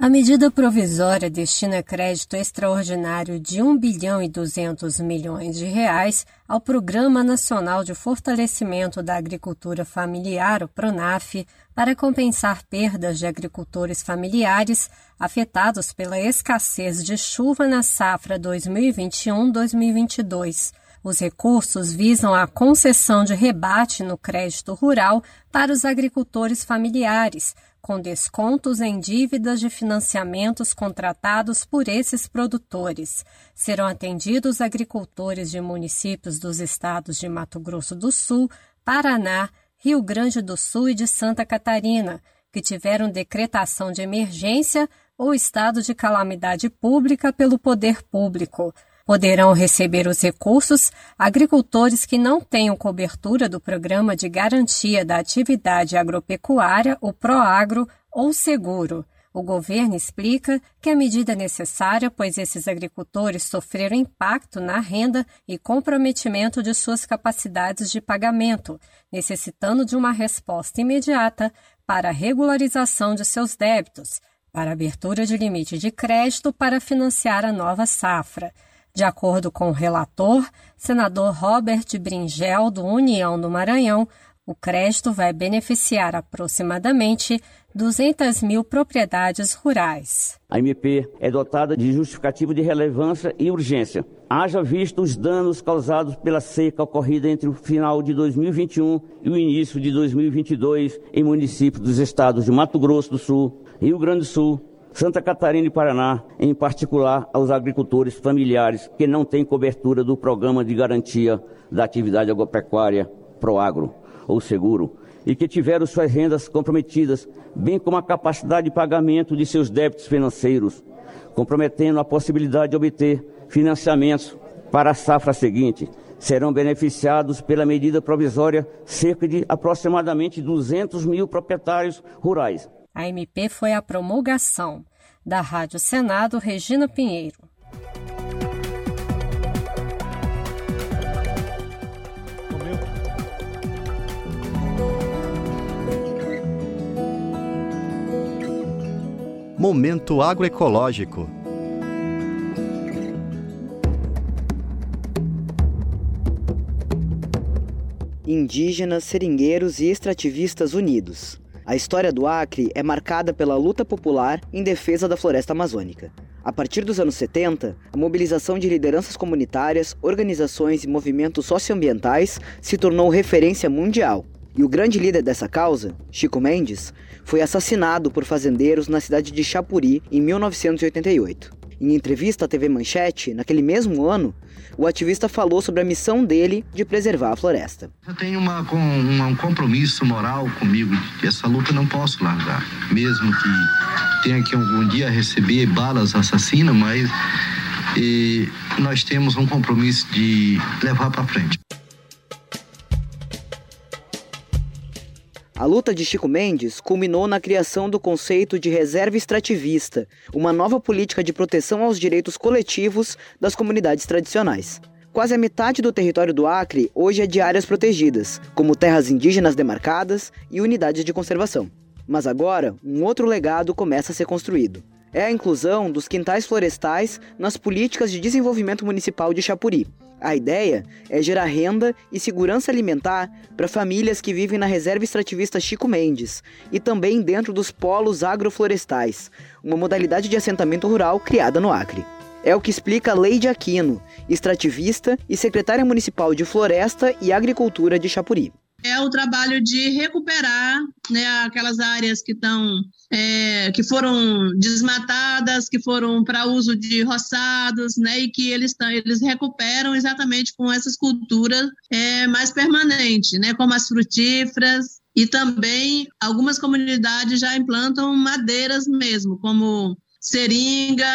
A medida provisória destina crédito extraordinário de 1 bilhão e 200 milhões de reais ao Programa Nacional de Fortalecimento da Agricultura Familiar, o PRONAF, para compensar perdas de agricultores familiares afetados pela escassez de chuva na safra 2021-2022. Os recursos visam a concessão de rebate no crédito rural para os agricultores familiares, com descontos em dívidas de financiamentos contratados por esses produtores. Serão atendidos agricultores de municípios dos estados de Mato Grosso do Sul, Paraná, Rio Grande do Sul e de Santa Catarina, que tiveram decretação de emergência ou estado de calamidade pública pelo poder público. Poderão receber os recursos agricultores que não tenham cobertura do Programa de Garantia da Atividade Agropecuária, o PROAGRO, ou seguro. O governo explica que a medida é necessária, pois esses agricultores sofreram impacto na renda e comprometimento de suas capacidades de pagamento, necessitando de uma resposta imediata para a regularização de seus débitos, para abertura de limite de crédito para financiar a nova safra. De acordo com o relator, senador Robert Bringel, do União do Maranhão, o crédito vai beneficiar aproximadamente 200 mil propriedades rurais. A MP é dotada de justificativo de relevância e urgência. Haja visto os danos causados pela seca ocorrida entre o final de 2021 e o início de 2022 em municípios dos estados de Mato Grosso do Sul, Rio Grande do Sul, Santa Catarina e Paraná, em particular aos agricultores familiares que não têm cobertura do Programa de Garantia da Atividade Agropecuária PROAGRO ou Seguro e que tiveram suas rendas comprometidas, bem como a capacidade de pagamento de seus débitos financeiros, comprometendo a possibilidade de obter financiamentos para a safra seguinte. Serão beneficiados pela medida provisória cerca de aproximadamente 200 mil proprietários rurais. A MP foi a promulgação. Da Rádio Senado, Regina Pinheiro. Momento agroecológico. Indígenas, seringueiros e extrativistas unidos. A história do Acre é marcada pela luta popular em defesa da floresta amazônica. A partir dos anos 70, a mobilização de lideranças comunitárias, organizações e movimentos socioambientais se tornou referência mundial. E o grande líder dessa causa, Chico Mendes, foi assassinado por fazendeiros na cidade de Chapuri em 1988. Em entrevista à TV Manchete, naquele mesmo ano, o ativista falou sobre a missão dele de preservar a floresta. Eu tenho uma, uma, um compromisso moral comigo que essa luta não posso largar. Mesmo que tenha que algum dia receber balas assassinas, mas e, nós temos um compromisso de levar para frente. A luta de Chico Mendes culminou na criação do conceito de reserva extrativista, uma nova política de proteção aos direitos coletivos das comunidades tradicionais. Quase a metade do território do Acre hoje é de áreas protegidas, como terras indígenas demarcadas e unidades de conservação. Mas agora, um outro legado começa a ser construído. É a inclusão dos quintais florestais nas políticas de desenvolvimento municipal de Chapuri, a ideia é gerar renda e segurança alimentar para famílias que vivem na reserva extrativista Chico Mendes e também dentro dos polos agroflorestais, uma modalidade de assentamento rural criada no Acre. É o que explica Leide Aquino, extrativista e secretária municipal de Floresta e Agricultura de Chapuri é o trabalho de recuperar né, aquelas áreas que estão é, que foram desmatadas, que foram para uso de roçados, né, e que eles tão, eles recuperam exatamente com essas culturas é, mais permanentes, né, como as frutíferas e também algumas comunidades já implantam madeiras mesmo, como seringa,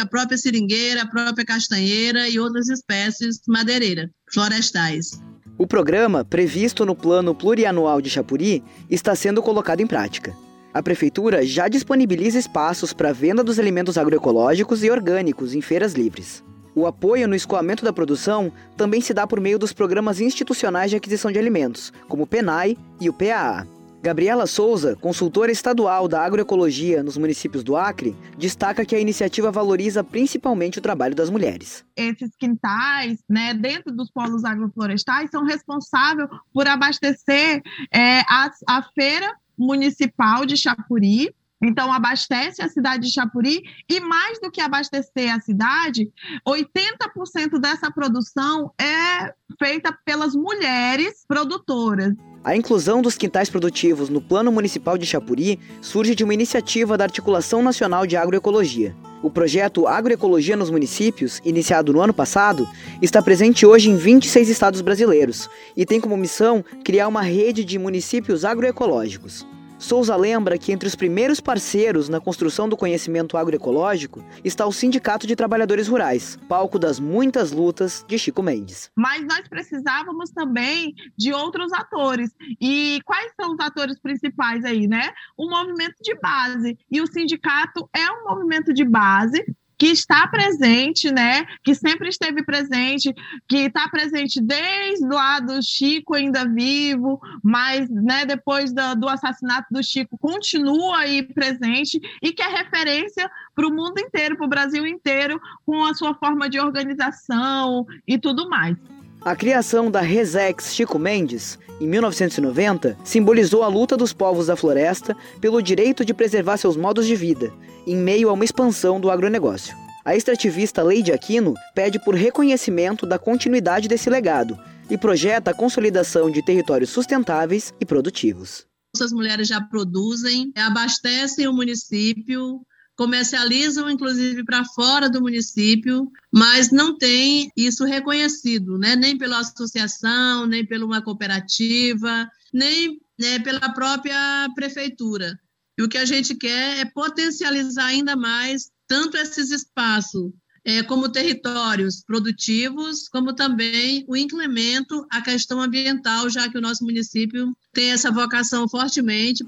a, própria seringueira, a própria castanheira e outras espécies madeireiras florestais. O programa, previsto no Plano Plurianual de Chapuri, está sendo colocado em prática. A Prefeitura já disponibiliza espaços para venda dos alimentos agroecológicos e orgânicos em feiras livres. O apoio no escoamento da produção também se dá por meio dos programas institucionais de aquisição de alimentos, como o PENAI e o PAA. Gabriela Souza, consultora estadual da agroecologia nos municípios do Acre, destaca que a iniciativa valoriza principalmente o trabalho das mulheres. Esses quintais, né, dentro dos polos agroflorestais, são responsáveis por abastecer é, a, a feira municipal de Chapuri, então, abastece a cidade de Chapuri e, mais do que abastecer a cidade, 80% dessa produção é feita pelas mulheres produtoras. A inclusão dos quintais produtivos no Plano Municipal de Chapuri surge de uma iniciativa da Articulação Nacional de Agroecologia. O projeto Agroecologia nos Municípios, iniciado no ano passado, está presente hoje em 26 estados brasileiros e tem como missão criar uma rede de municípios agroecológicos. Souza lembra que entre os primeiros parceiros na construção do conhecimento agroecológico está o Sindicato de Trabalhadores Rurais, palco das muitas lutas de Chico Mendes. Mas nós precisávamos também de outros atores. E quais são os atores principais aí, né? O movimento de base. E o sindicato é um movimento de base que está presente, né? Que sempre esteve presente, que está presente desde lá do Chico ainda vivo, mas né, depois do, do assassinato do Chico continua aí presente e que é referência para o mundo inteiro, para o Brasil inteiro, com a sua forma de organização e tudo mais. A criação da Resex Chico Mendes, em 1990, simbolizou a luta dos povos da floresta pelo direito de preservar seus modos de vida, em meio a uma expansão do agronegócio. A extrativista Leide Aquino pede por reconhecimento da continuidade desse legado e projeta a consolidação de territórios sustentáveis e produtivos. Essas mulheres já produzem, abastecem o município, comercializam inclusive para fora do município, mas não tem isso reconhecido, né? nem pela associação, nem pela uma cooperativa, nem né, pela própria prefeitura. E o que a gente quer é potencializar ainda mais tanto esses espaços é, como territórios produtivos, como também o incremento à questão ambiental, já que o nosso município tem essa vocação fortemente.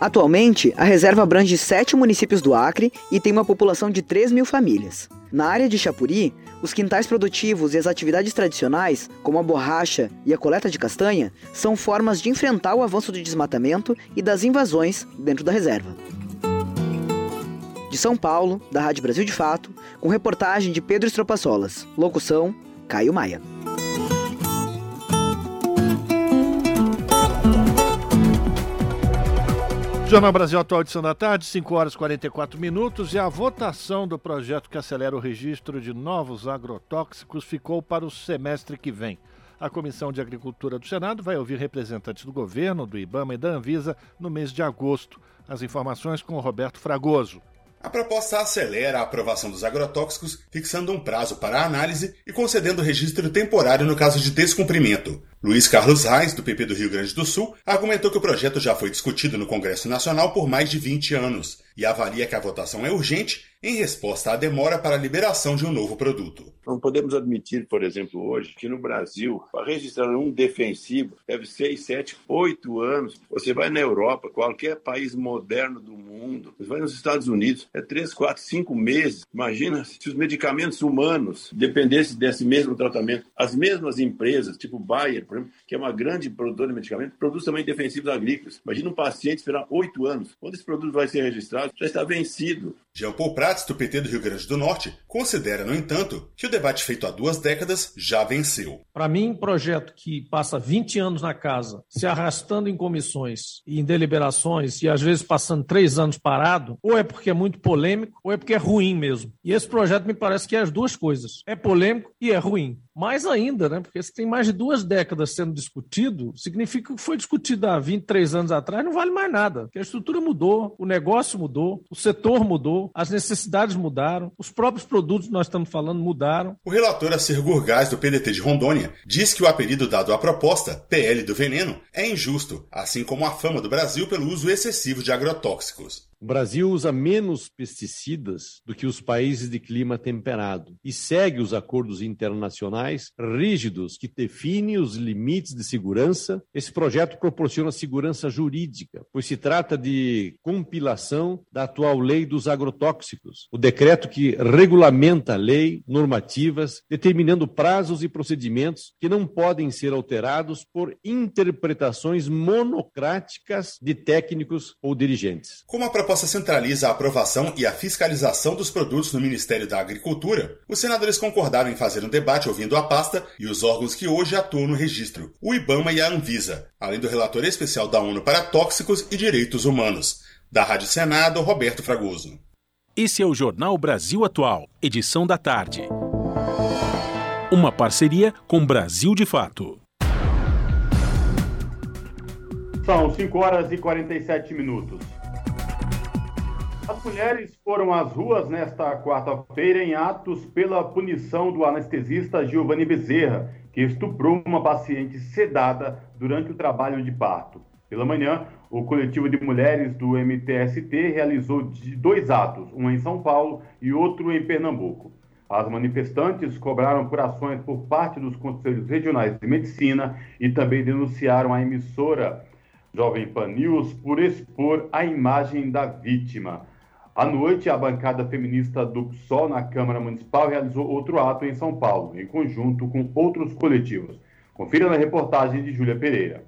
Atualmente, a reserva abrange sete municípios do Acre e tem uma população de 3 mil famílias. Na área de Chapuri, os quintais produtivos e as atividades tradicionais, como a borracha e a coleta de castanha, são formas de enfrentar o avanço do desmatamento e das invasões dentro da reserva. De São Paulo, da Rádio Brasil de Fato, com reportagem de Pedro Estropaçolas. Locução: Caio Maia. Jornal Brasil Atual, edição da tarde, 5 horas e 44 minutos, e a votação do projeto que acelera o registro de novos agrotóxicos ficou para o semestre que vem. A Comissão de Agricultura do Senado vai ouvir representantes do governo, do IBAMA e da Anvisa no mês de agosto. As informações com o Roberto Fragoso. A proposta acelera a aprovação dos agrotóxicos, fixando um prazo para a análise e concedendo registro temporário no caso de descumprimento. Luiz Carlos Reis, do PP do Rio Grande do Sul, argumentou que o projeto já foi discutido no Congresso Nacional por mais de 20 anos e avalia que a votação é urgente em resposta à demora para a liberação de um novo produto. Não podemos admitir, por exemplo, hoje, que no Brasil, para registrar um defensivo, deve 6, 7, 8 anos. Você vai na Europa, qualquer país moderno do mundo, você vai nos Estados Unidos, é 3, 4, 5 meses. Imagina se os medicamentos humanos dependessem desse mesmo tratamento. As mesmas empresas, tipo Bayer, por exemplo, que é uma grande produtora de medicamentos, produz também defensivos agrícolas. Imagina um paciente esperar 8 anos. Quando esse produto vai ser registrado, já está vencido. Jean Paul Prats, do PT do Rio Grande do Norte, considera, no entanto, que o debate feito há duas décadas já venceu. Para mim, um projeto que passa 20 anos na casa, se arrastando em comissões e em deliberações, e às vezes passando três anos parado, ou é porque é muito polêmico, ou é porque é ruim mesmo. E esse projeto me parece que é as duas coisas. É polêmico e é ruim. Mais ainda, né? Porque se tem mais de duas décadas sendo discutido, significa que foi discutido há 23 anos atrás, não vale mais nada. Porque a estrutura mudou, o negócio mudou, o setor mudou, as necessidades mudaram, os próprios produtos que nós estamos falando mudaram. O relator Acir Gurgás, do PDT de Rondônia, diz que o apelido dado à proposta, PL do veneno, é injusto, assim como a fama do Brasil pelo uso excessivo de agrotóxicos. O Brasil usa menos pesticidas do que os países de clima temperado e segue os acordos internacionais rígidos que definem os limites de segurança. Esse projeto proporciona segurança jurídica, pois se trata de compilação da atual lei dos agrotóxicos, o decreto que regulamenta a lei, normativas, determinando prazos e procedimentos que não podem ser alterados por interpretações monocráticas de técnicos ou dirigentes. Como a proposta centraliza a aprovação e a fiscalização dos produtos no Ministério da Agricultura, os senadores concordaram em fazer um debate ouvindo a pasta e os órgãos que hoje atuam no registro, o IBAMA e a Anvisa, além do relator especial da ONU para Tóxicos e Direitos Humanos. Da Rádio Senado, Roberto Fragoso. Esse é o Jornal Brasil Atual, edição da tarde. Uma parceria com Brasil de Fato. São 5 horas e 47 minutos. As mulheres foram às ruas nesta quarta-feira em atos pela punição do anestesista Giovanni Bezerra, que estuprou uma paciente sedada durante o trabalho de parto. Pela manhã, o coletivo de mulheres do MTST realizou dois atos, um em São Paulo e outro em Pernambuco. As manifestantes cobraram por ações por parte dos conselhos regionais de medicina e também denunciaram a emissora Jovem Pan News por expor a imagem da vítima. À noite, a bancada feminista do PSOL na Câmara Municipal realizou outro ato em São Paulo, em conjunto com outros coletivos. Confira na reportagem de Júlia Pereira.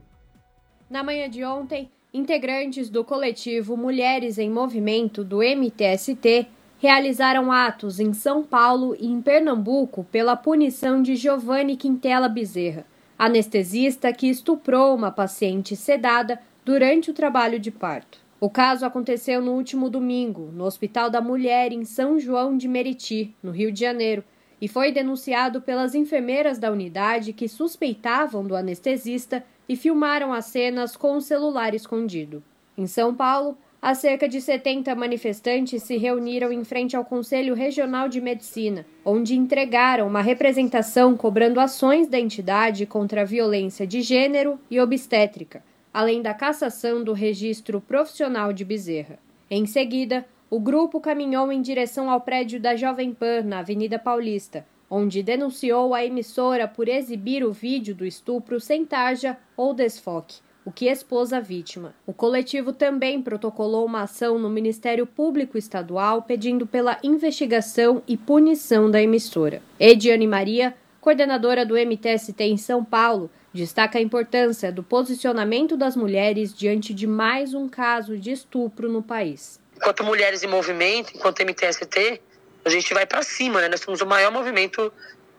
Na manhã de ontem, integrantes do coletivo Mulheres em Movimento do MTST realizaram atos em São Paulo e em Pernambuco pela punição de Giovanni Quintela Bezerra, anestesista que estuprou uma paciente sedada durante o trabalho de parto. O caso aconteceu no último domingo, no Hospital da Mulher, em São João de Meriti, no Rio de Janeiro, e foi denunciado pelas enfermeiras da unidade que suspeitavam do anestesista e filmaram as cenas com o celular escondido. Em São Paulo, há cerca de 70 manifestantes se reuniram em frente ao Conselho Regional de Medicina, onde entregaram uma representação cobrando ações da entidade contra a violência de gênero e obstétrica. Além da cassação do registro profissional de Bezerra. Em seguida, o grupo caminhou em direção ao prédio da Jovem Pan, na Avenida Paulista, onde denunciou a emissora por exibir o vídeo do estupro sem tarja ou desfoque, o que expôs a vítima. O coletivo também protocolou uma ação no Ministério Público Estadual pedindo pela investigação e punição da emissora. Ediane Maria, coordenadora do MTST em São Paulo, destaca a importância do posicionamento das mulheres diante de mais um caso de estupro no país. Enquanto Mulheres em Movimento, enquanto MTST, a gente vai para cima, né? Nós somos o maior movimento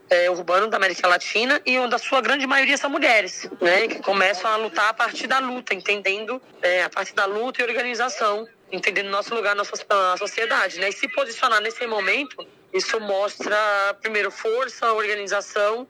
é, urbano da América Latina e onde a sua grande maioria são mulheres, né? Que começam a lutar a partir da luta, entendendo é, a partir da luta e organização, entendendo nosso lugar na sociedade, né? E se posicionar nesse momento, isso mostra, primeiro, força, organização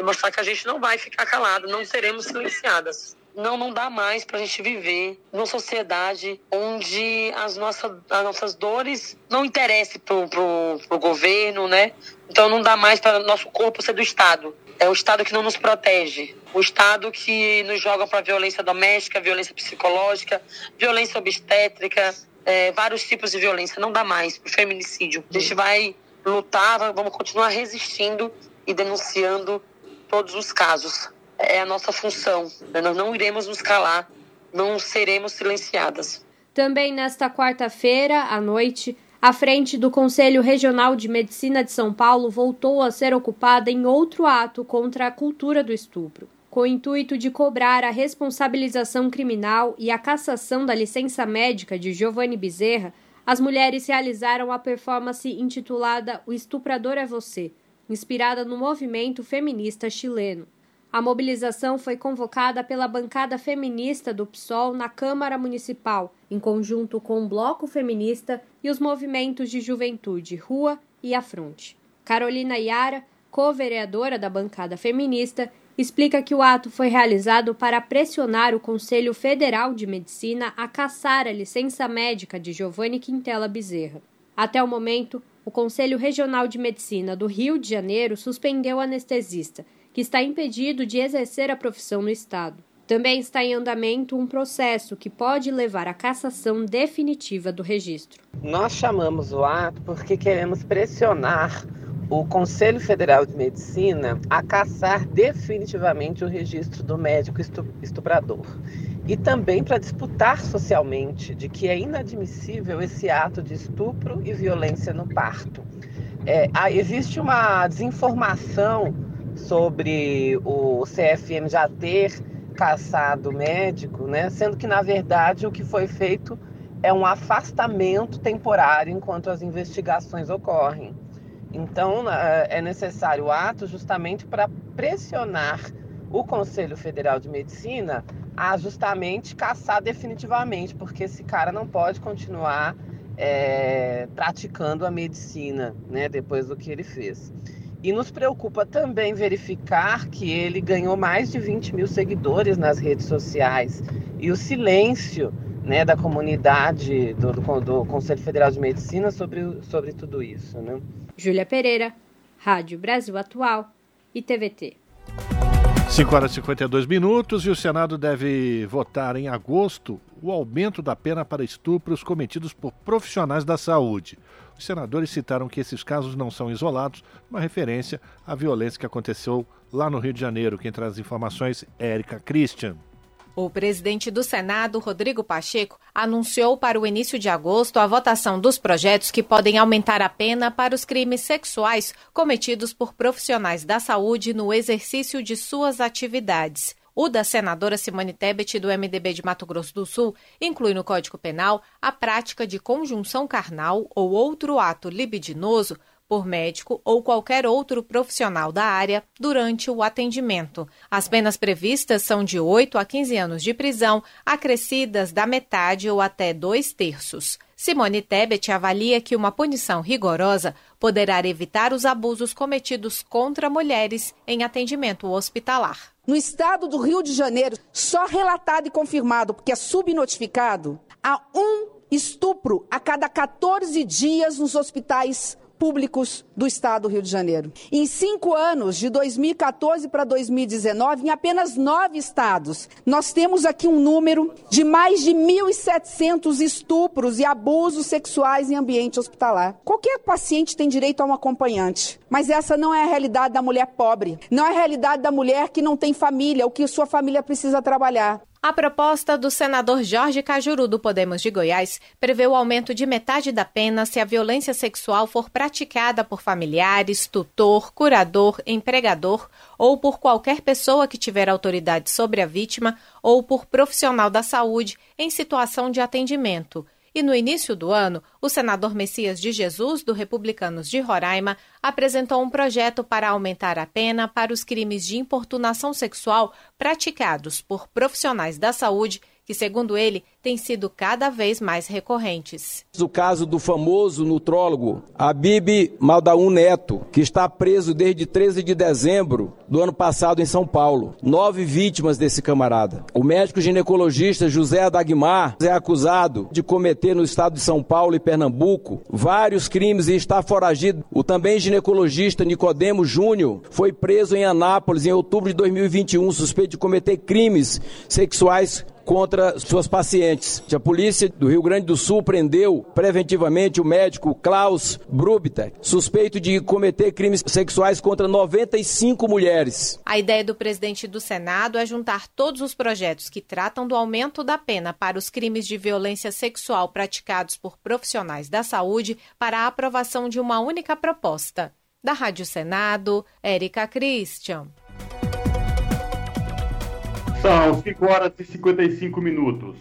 e mostrar que a gente não vai ficar calado, não seremos silenciadas. Não, não dá mais para a gente viver numa sociedade onde as nossas, as nossas dores não interessem pro, pro, pro governo, né? Então não dá mais para nosso corpo ser do Estado. É o Estado que não nos protege. O Estado que nos joga para violência doméstica, violência psicológica, violência obstétrica, é, vários tipos de violência. Não dá mais para o feminicídio. A gente vai lutar, vamos continuar resistindo e denunciando todos os casos. É a nossa função. Né? Nós não iremos nos calar, não seremos silenciadas. Também nesta quarta-feira, à noite, a frente do Conselho Regional de Medicina de São Paulo voltou a ser ocupada em outro ato contra a cultura do estupro, com o intuito de cobrar a responsabilização criminal e a cassação da licença médica de Giovanni Bezerra. As mulheres realizaram a performance intitulada O Estuprador é Você, inspirada no movimento feminista chileno. A mobilização foi convocada pela bancada feminista do PSOL na Câmara Municipal, em conjunto com o Bloco Feminista e os movimentos de juventude Rua e Afronte. Carolina Iara, co-vereadora da bancada feminista, explica que o ato foi realizado para pressionar o Conselho Federal de Medicina a caçar a licença médica de Giovanni Quintela Bezerra. Até o momento, o Conselho Regional de Medicina do Rio de Janeiro suspendeu o anestesista, que está impedido de exercer a profissão no Estado. Também está em andamento um processo que pode levar à cassação definitiva do registro. Nós chamamos o ato porque queremos pressionar o Conselho Federal de Medicina a caçar definitivamente o registro do médico estuprador e também para disputar socialmente de que é inadmissível esse ato de estupro e violência no parto. É, existe uma desinformação sobre o CFM já ter caçado médico, né? sendo que, na verdade, o que foi feito é um afastamento temporário enquanto as investigações ocorrem. Então, é necessário o ato justamente para pressionar o Conselho Federal de Medicina a justamente caçar definitivamente, porque esse cara não pode continuar é, praticando a medicina, né, depois do que ele fez. E nos preocupa também verificar que ele ganhou mais de 20 mil seguidores nas redes sociais e o silêncio né, da comunidade do, do, do, Conselho Federal de Medicina sobre, sobre tudo isso. Né? Júlia Pereira, Rádio Brasil Atual e TVT. 5 horas e 52 minutos e o Senado deve votar em agosto o aumento da pena para estupros cometidos por profissionais da saúde. Os senadores citaram que esses casos não são isolados, uma referência à violência que aconteceu lá no Rio de Janeiro. Quem traz informações é Érica Christian. O presidente do Senado, Rodrigo Pacheco, anunciou para o início de agosto a votação dos projetos que podem aumentar a pena para os crimes sexuais cometidos por profissionais da saúde no exercício de suas atividades. O da senadora Simone Tebet, do MDB de Mato Grosso do Sul, inclui no Código Penal a prática de conjunção carnal ou outro ato libidinoso por médico ou qualquer outro profissional da área durante o atendimento. As penas previstas são de 8 a 15 anos de prisão, acrescidas da metade ou até dois terços. Simone Tebet avalia que uma punição rigorosa poderá evitar os abusos cometidos contra mulheres em atendimento hospitalar. No estado do Rio de Janeiro, só relatado e confirmado, porque é subnotificado, há um estupro a cada 14 dias nos hospitais públicos do Estado do Rio de Janeiro. Em cinco anos, de 2014 para 2019, em apenas nove estados, nós temos aqui um número de mais de 1.700 estupros e abusos sexuais em ambiente hospitalar. Qualquer paciente tem direito a um acompanhante, mas essa não é a realidade da mulher pobre, não é a realidade da mulher que não tem família, o que sua família precisa trabalhar. A proposta do senador Jorge Cajuru do Podemos de Goiás prevê o aumento de metade da pena se a violência sexual for praticada por familiares, tutor, curador, empregador ou por qualquer pessoa que tiver autoridade sobre a vítima ou por profissional da saúde em situação de atendimento e no início do ano, o senador Messias de Jesus, do Republicanos de Roraima, apresentou um projeto para aumentar a pena para os crimes de importunação sexual praticados por profissionais da saúde que, segundo ele, têm sido cada vez mais recorrentes. O caso do famoso nutrólogo Abib Maldaun Neto, que está preso desde 13 de dezembro do ano passado em São Paulo. Nove vítimas desse camarada. O médico ginecologista José Adagmar é acusado de cometer no estado de São Paulo e Pernambuco vários crimes e está foragido. O também ginecologista Nicodemo Júnior foi preso em Anápolis em outubro de 2021, suspeito de cometer crimes sexuais contra suas pacientes. A polícia do Rio Grande do Sul prendeu preventivamente o médico Klaus Brubiter, suspeito de cometer crimes sexuais contra 95 mulheres. A ideia do presidente do Senado é juntar todos os projetos que tratam do aumento da pena para os crimes de violência sexual praticados por profissionais da saúde para a aprovação de uma única proposta. Da Rádio Senado, Érica Christian. São 5 horas e 55 minutos.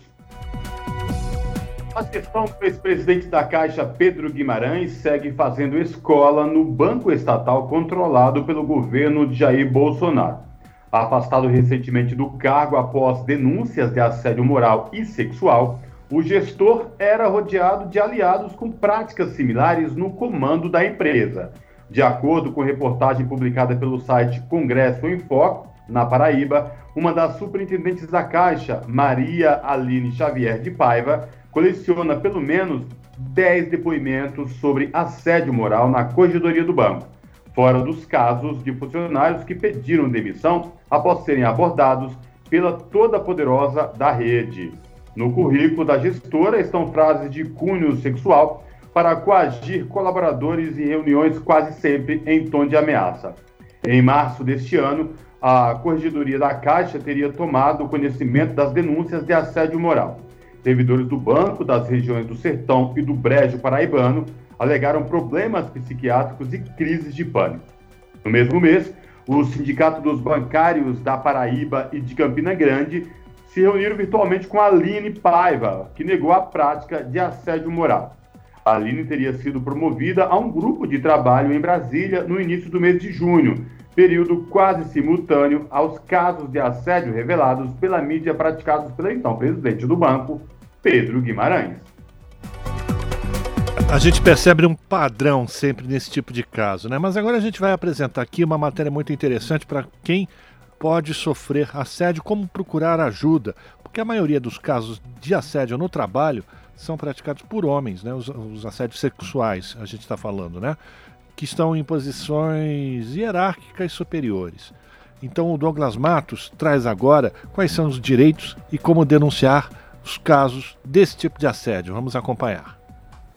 A gestão do ex-presidente da Caixa, Pedro Guimarães, segue fazendo escola no banco estatal controlado pelo governo de Jair Bolsonaro. Afastado recentemente do cargo após denúncias de assédio moral e sexual, o gestor era rodeado de aliados com práticas similares no comando da empresa. De acordo com reportagem publicada pelo site Congresso em Foco, na Paraíba, uma das superintendentes da Caixa, Maria Aline Xavier de Paiva, coleciona pelo menos 10 depoimentos sobre assédio moral na corregedoria do banco, fora dos casos de funcionários que pediram demissão após serem abordados pela toda poderosa da rede. No currículo da gestora estão frases de cunho sexual para coagir colaboradores em reuniões quase sempre em tom de ameaça. Em março deste ano, a Corregedoria da Caixa teria tomado conhecimento das denúncias de assédio moral. Servidores do banco das regiões do Sertão e do Brejo Paraibano alegaram problemas psiquiátricos e crises de pânico. No mesmo mês, o Sindicato dos Bancários da Paraíba e de Campina Grande se reuniram virtualmente com a Aline Paiva, que negou a prática de assédio moral. A Aline teria sido promovida a um grupo de trabalho em Brasília no início do mês de junho, período quase simultâneo aos casos de assédio revelados pela mídia praticados pelo então presidente do banco, Pedro Guimarães. A gente percebe um padrão sempre nesse tipo de caso, né? Mas agora a gente vai apresentar aqui uma matéria muito interessante para quem pode sofrer assédio, como procurar ajuda, porque a maioria dos casos de assédio no trabalho são praticados por homens, né? Os, os assédios sexuais, a gente está falando, né? Que estão em posições hierárquicas superiores. Então, o Douglas Matos traz agora quais são os direitos e como denunciar os casos desse tipo de assédio. Vamos acompanhar.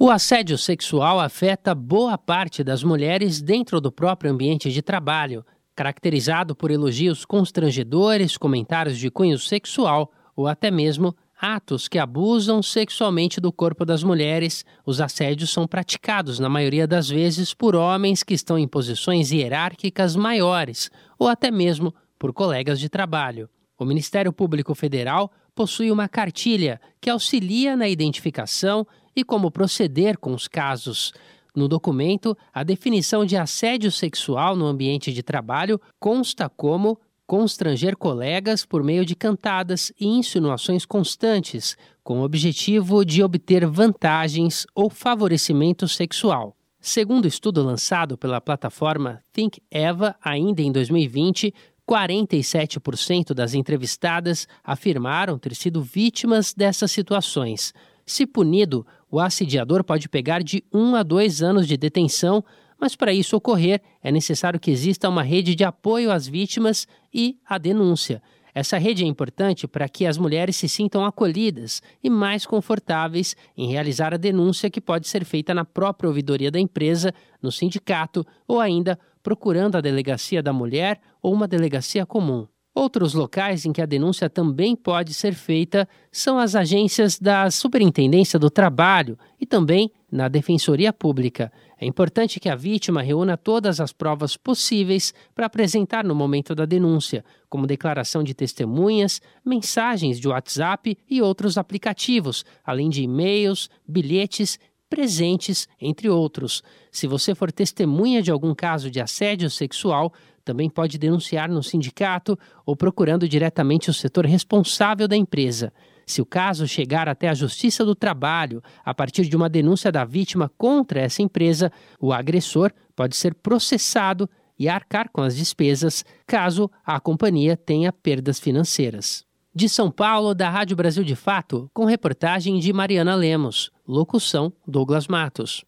O assédio sexual afeta boa parte das mulheres dentro do próprio ambiente de trabalho, caracterizado por elogios constrangedores, comentários de cunho sexual ou até mesmo atos que abusam sexualmente do corpo das mulheres. Os assédios são praticados, na maioria das vezes, por homens que estão em posições hierárquicas maiores ou até mesmo por colegas de trabalho. O Ministério Público Federal possui uma cartilha que auxilia na identificação e como proceder com os casos. No documento, a definição de assédio sexual no ambiente de trabalho consta como constranger colegas por meio de cantadas e insinuações constantes, com o objetivo de obter vantagens ou favorecimento sexual. Segundo estudo lançado pela plataforma Think Eva, ainda em 2020, 47% das entrevistadas afirmaram ter sido vítimas dessas situações. Se punido, o assediador pode pegar de um a dois anos de detenção, mas para isso ocorrer é necessário que exista uma rede de apoio às vítimas e a denúncia. Essa rede é importante para que as mulheres se sintam acolhidas e mais confortáveis em realizar a denúncia que pode ser feita na própria ouvidoria da empresa, no sindicato ou ainda procurando a delegacia da mulher ou uma delegacia comum. Outros locais em que a denúncia também pode ser feita são as agências da Superintendência do Trabalho e também na Defensoria Pública. É importante que a vítima reúna todas as provas possíveis para apresentar no momento da denúncia, como declaração de testemunhas, mensagens de WhatsApp e outros aplicativos, além de e-mails, bilhetes presentes, entre outros. Se você for testemunha de algum caso de assédio sexual, também pode denunciar no sindicato ou procurando diretamente o setor responsável da empresa. Se o caso chegar até a Justiça do Trabalho a partir de uma denúncia da vítima contra essa empresa, o agressor pode ser processado e arcar com as despesas caso a companhia tenha perdas financeiras. De São Paulo, da Rádio Brasil de Fato, com reportagem de Mariana Lemos. Locução: Douglas Matos.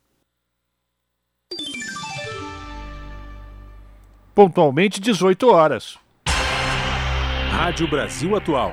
Pontualmente 18 horas. Rádio Brasil Atual.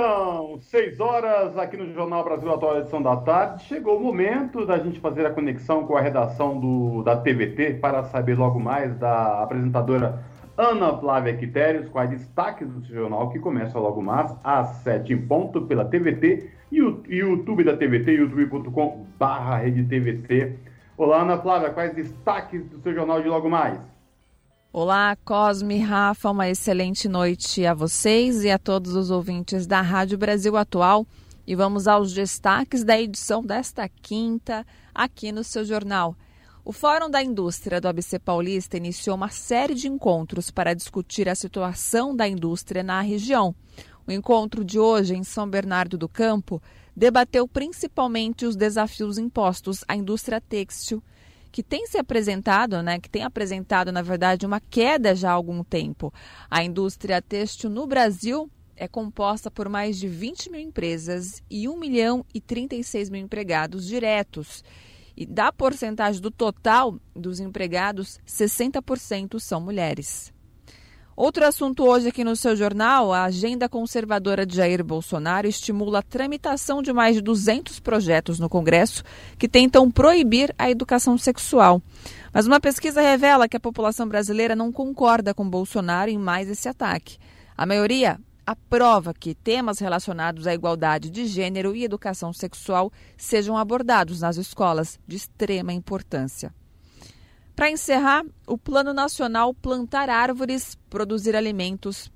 São seis horas aqui no Jornal Brasil Atual, edição da tarde. Chegou o momento da gente fazer a conexão com a redação do, da TVT para saber logo mais da apresentadora Ana Flávia Quitérios, a destaques do jornal que começa logo mais às sete em ponto pela TVT e o YouTube da TVT, youtube.com barra TVT. Olá, Ana Flávia, quais destaques do seu jornal de logo mais? Olá, Cosme Rafa, uma excelente noite a vocês e a todos os ouvintes da Rádio Brasil Atual. E vamos aos destaques da edição desta quinta, aqui no seu jornal. O Fórum da Indústria do ABC Paulista iniciou uma série de encontros para discutir a situação da indústria na região. O encontro de hoje, em São Bernardo do Campo, debateu principalmente os desafios impostos à indústria têxtil que tem se apresentado, né, que tem apresentado, na verdade, uma queda já há algum tempo. A indústria têxtil no Brasil é composta por mais de 20 mil empresas e 1 milhão e 36 mil empregados diretos. E da porcentagem do total dos empregados, 60% são mulheres. Outro assunto hoje aqui no seu jornal, a agenda conservadora de Jair Bolsonaro estimula a tramitação de mais de 200 projetos no Congresso que tentam proibir a educação sexual. Mas uma pesquisa revela que a população brasileira não concorda com Bolsonaro em mais esse ataque. A maioria aprova que temas relacionados à igualdade de gênero e educação sexual sejam abordados nas escolas, de extrema importância. Para encerrar, o Plano Nacional Plantar Árvores, Produzir Alimentos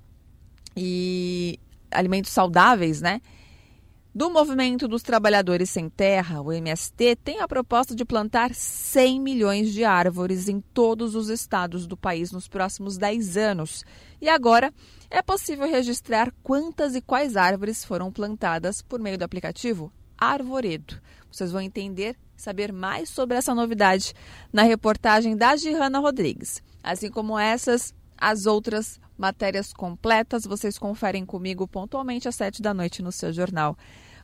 e Alimentos Saudáveis, né? Do Movimento dos Trabalhadores Sem Terra, o MST, tem a proposta de plantar 100 milhões de árvores em todos os estados do país nos próximos 10 anos. E agora é possível registrar quantas e quais árvores foram plantadas por meio do aplicativo Arvoredo. Vocês vão entender saber mais sobre essa novidade na reportagem da Gihanna Rodrigues. Assim como essas, as outras matérias completas vocês conferem comigo pontualmente às sete da noite no seu jornal.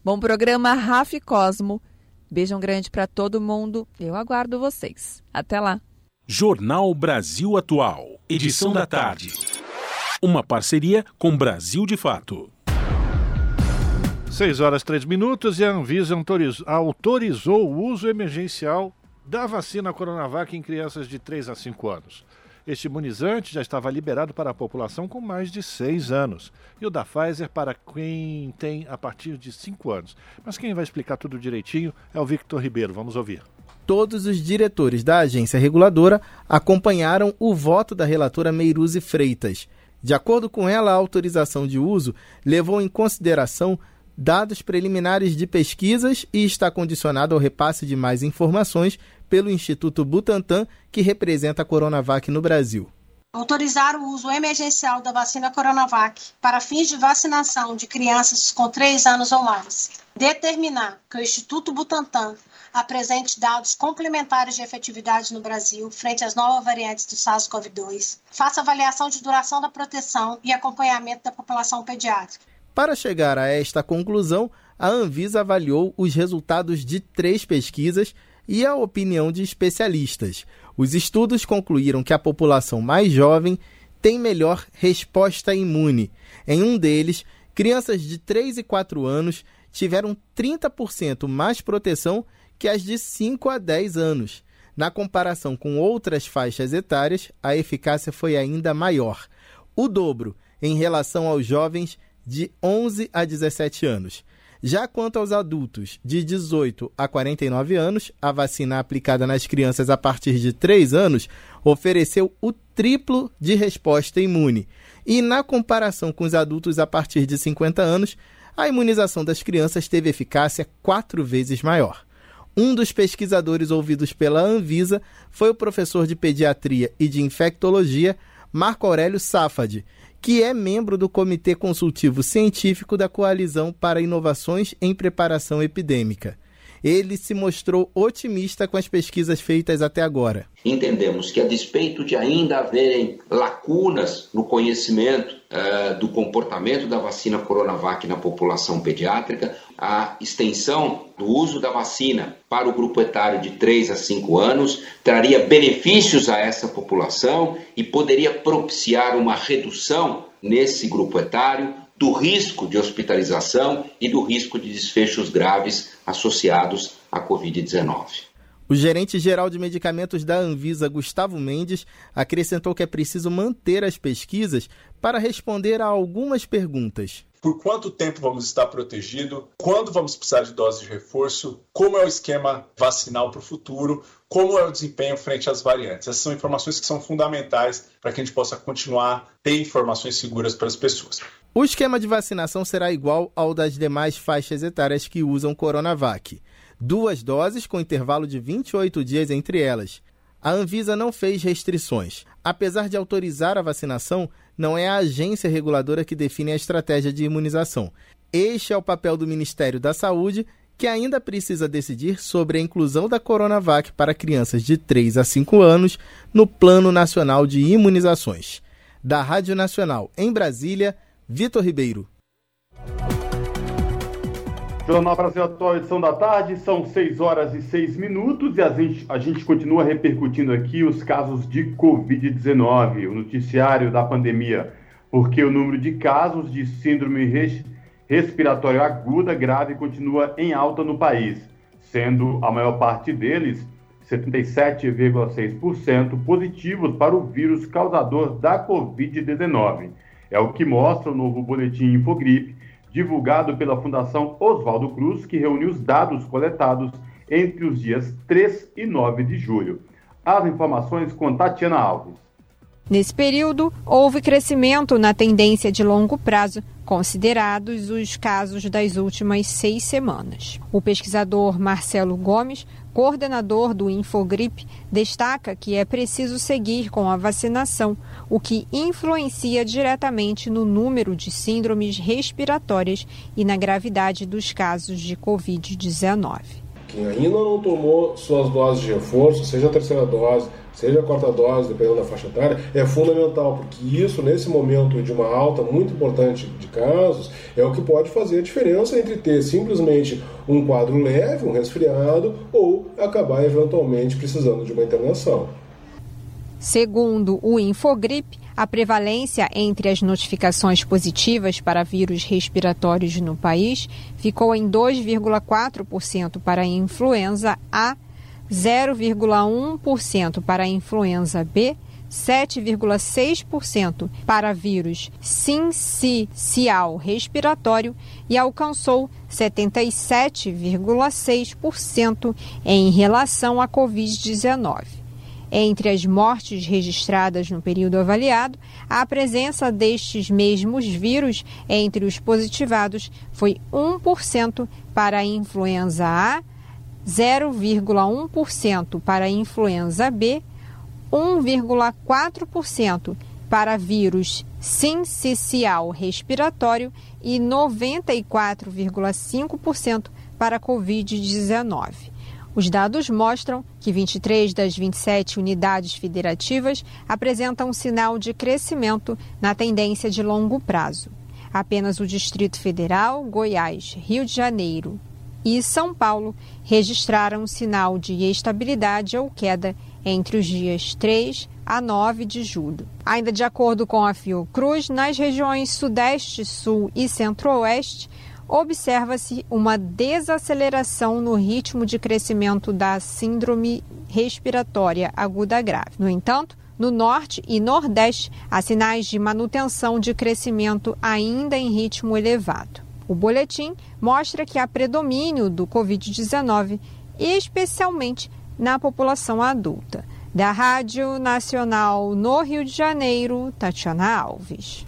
Bom programa, Rafa Cosmo. Beijão grande para todo mundo. Eu aguardo vocês. Até lá. Jornal Brasil Atual, edição da tarde. Uma parceria com Brasil de Fato. 6 horas 3 minutos e a Anvisa autorizou o uso emergencial da vacina Coronavac em crianças de 3 a 5 anos. Este imunizante já estava liberado para a população com mais de 6 anos e o da Pfizer para quem tem a partir de 5 anos. Mas quem vai explicar tudo direitinho é o Victor Ribeiro. Vamos ouvir. Todos os diretores da agência reguladora acompanharam o voto da relatora Meiruzi Freitas. De acordo com ela, a autorização de uso levou em consideração dados preliminares de pesquisas e está condicionado ao repasse de mais informações pelo Instituto Butantan, que representa a Coronavac no Brasil. Autorizar o uso emergencial da vacina Coronavac para fins de vacinação de crianças com 3 anos ou mais. Determinar que o Instituto Butantan apresente dados complementares de efetividade no Brasil frente às novas variantes do SARS-CoV-2. Faça avaliação de duração da proteção e acompanhamento da população pediátrica para chegar a esta conclusão, a Anvisa avaliou os resultados de três pesquisas e a opinião de especialistas. Os estudos concluíram que a população mais jovem tem melhor resposta imune. Em um deles, crianças de 3 e 4 anos tiveram 30% mais proteção que as de 5 a 10 anos. Na comparação com outras faixas etárias, a eficácia foi ainda maior. O dobro em relação aos jovens de 11 a 17 anos. Já quanto aos adultos de 18 a 49 anos, a vacina aplicada nas crianças a partir de 3 anos ofereceu o triplo de resposta imune. E na comparação com os adultos a partir de 50 anos, a imunização das crianças teve eficácia quatro vezes maior. Um dos pesquisadores ouvidos pela Anvisa foi o professor de pediatria e de infectologia Marco Aurélio Safad, que é membro do Comitê Consultivo Científico da Coalizão para Inovações em Preparação Epidêmica. Ele se mostrou otimista com as pesquisas feitas até agora. Entendemos que, a despeito de ainda haverem lacunas no conhecimento uh, do comportamento da vacina Coronavac na população pediátrica, a extensão do uso da vacina para o grupo etário de 3 a 5 anos traria benefícios a essa população e poderia propiciar uma redução nesse grupo etário do risco de hospitalização e do risco de desfechos graves associados à Covid-19. O gerente geral de medicamentos da Anvisa, Gustavo Mendes, acrescentou que é preciso manter as pesquisas para responder a algumas perguntas. Por quanto tempo vamos estar protegidos? Quando vamos precisar de dose de reforço? Como é o esquema vacinal para o futuro? Como é o desempenho frente às variantes? Essas são informações que são fundamentais para que a gente possa continuar ter informações seguras para as pessoas. O esquema de vacinação será igual ao das demais faixas etárias que usam Coronavac. Duas doses com intervalo de 28 dias entre elas. A Anvisa não fez restrições. Apesar de autorizar a vacinação, não é a agência reguladora que define a estratégia de imunização. Este é o papel do Ministério da Saúde, que ainda precisa decidir sobre a inclusão da Coronavac para crianças de 3 a 5 anos no Plano Nacional de Imunizações. Da Rádio Nacional em Brasília, Vitor Ribeiro. Jornal Brasil Atual, edição da tarde, são 6 horas e 6 minutos e a gente, a gente continua repercutindo aqui os casos de Covid-19, o noticiário da pandemia, porque o número de casos de síndrome res, respiratória aguda grave continua em alta no país, sendo a maior parte deles, 77,6%, positivos para o vírus causador da Covid-19. É o que mostra o novo boletim Infogripe, divulgado pela Fundação Oswaldo Cruz, que reuniu os dados coletados entre os dias 3 e 9 de julho. As informações com Tatiana Alves. Nesse período, houve crescimento na tendência de longo prazo, considerados os casos das últimas seis semanas. O pesquisador Marcelo Gomes coordenador do Infogrip, destaca que é preciso seguir com a vacinação, o que influencia diretamente no número de síndromes respiratórias e na gravidade dos casos de Covid-19. Quem ainda não tomou suas doses de reforço, seja a terceira dose, seja a quarta dose, dependendo da faixa etária, é fundamental, porque isso, nesse momento de uma alta muito importante de casos, é o que pode fazer a diferença entre ter simplesmente um quadro leve, um resfriado, ou acabar eventualmente precisando de uma internação. Segundo o Infogrip, a prevalência entre as notificações positivas para vírus respiratórios no país ficou em 2,4% para a influenza A 0,1% para a influenza B, 7,6% para vírus sincicial respiratório e alcançou 77,6% em relação à Covid-19. Entre as mortes registradas no período avaliado, a presença destes mesmos vírus entre os positivados foi 1% para a influenza A, 0,1% para a influenza B, 1,4% para vírus sincicial respiratório e 94,5% para a Covid-19. Os dados mostram que 23 das 27 unidades federativas apresentam um sinal de crescimento na tendência de longo prazo. Apenas o Distrito Federal, Goiás, Rio de Janeiro e São Paulo registraram sinal de estabilidade ou queda entre os dias 3 a 9 de julho. Ainda de acordo com a Fiocruz, nas regiões Sudeste, Sul e Centro-Oeste, observa-se uma desaceleração no ritmo de crescimento da síndrome respiratória aguda grave. No entanto, no Norte e Nordeste, há sinais de manutenção de crescimento ainda em ritmo elevado. O boletim mostra que há predomínio do Covid-19, especialmente na população adulta. Da Rádio Nacional no Rio de Janeiro, Tatiana Alves.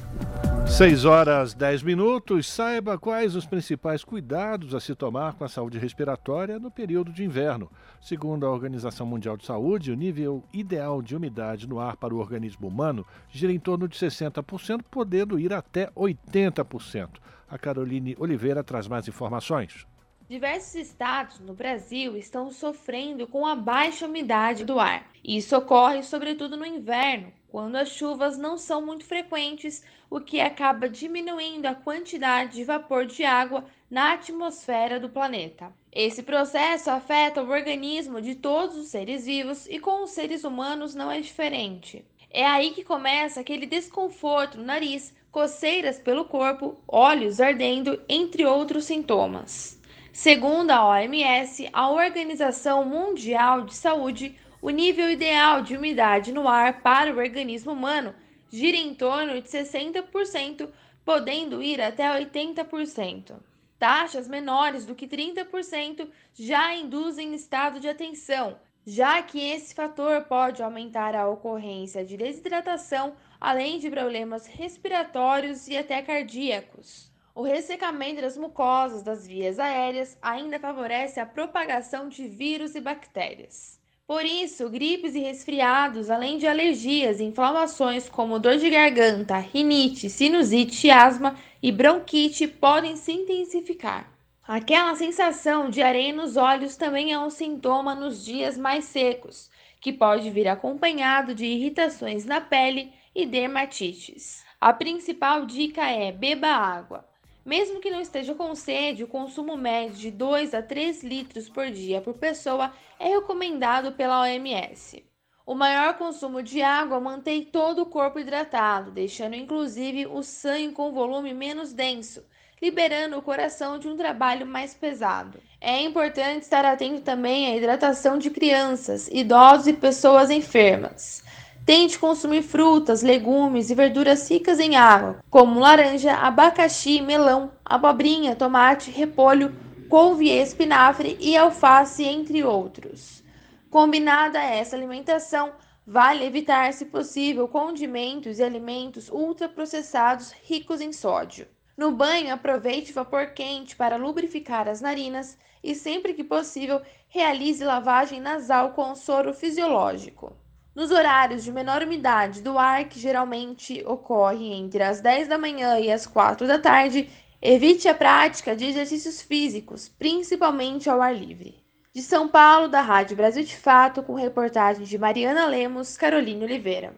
6 horas 10 minutos. Saiba quais os principais cuidados a se tomar com a saúde respiratória no período de inverno. Segundo a Organização Mundial de Saúde, o nível ideal de umidade no ar para o organismo humano gira em torno de 60%, podendo ir até 80%. A Caroline Oliveira traz mais informações. Diversos estados no Brasil estão sofrendo com a baixa umidade do ar. Isso ocorre sobretudo no inverno, quando as chuvas não são muito frequentes, o que acaba diminuindo a quantidade de vapor de água na atmosfera do planeta. Esse processo afeta o organismo de todos os seres vivos e com os seres humanos não é diferente. É aí que começa aquele desconforto no nariz, coceiras pelo corpo, olhos ardendo, entre outros sintomas. Segundo a OMS, a Organização Mundial de Saúde, o nível ideal de umidade no ar para o organismo humano gira em torno de 60%, podendo ir até 80%. Taxas menores do que 30% já induzem estado de atenção, já que esse fator pode aumentar a ocorrência de desidratação, além de problemas respiratórios e até cardíacos. O ressecamento das mucosas das vias aéreas ainda favorece a propagação de vírus e bactérias. Por isso, gripes e resfriados, além de alergias e inflamações como dor de garganta, rinite, sinusite, asma e bronquite podem se intensificar. Aquela sensação de areia nos olhos também é um sintoma nos dias mais secos, que pode vir acompanhado de irritações na pele e dermatites. A principal dica é beba água. Mesmo que não esteja com sede, o consumo médio de 2 a 3 litros por dia por pessoa é recomendado pela OMS. O maior consumo de água mantém todo o corpo hidratado, deixando inclusive o sangue com volume menos denso, liberando o coração de um trabalho mais pesado. É importante estar atento também à hidratação de crianças, idosos e pessoas enfermas. Tente consumir frutas, legumes e verduras ricas em água, como laranja, abacaxi, melão, abobrinha, tomate, repolho, couve, espinafre e alface, entre outros. Combinada essa alimentação, vale evitar, se possível, condimentos e alimentos ultraprocessados ricos em sódio. No banho, aproveite vapor quente para lubrificar as narinas e, sempre que possível, realize lavagem nasal com soro fisiológico. Nos horários de menor umidade do ar, que geralmente ocorre entre as 10 da manhã e as 4 da tarde, evite a prática de exercícios físicos, principalmente ao ar livre. De São Paulo, da Rádio Brasil de Fato, com reportagem de Mariana Lemos, Caroline Oliveira.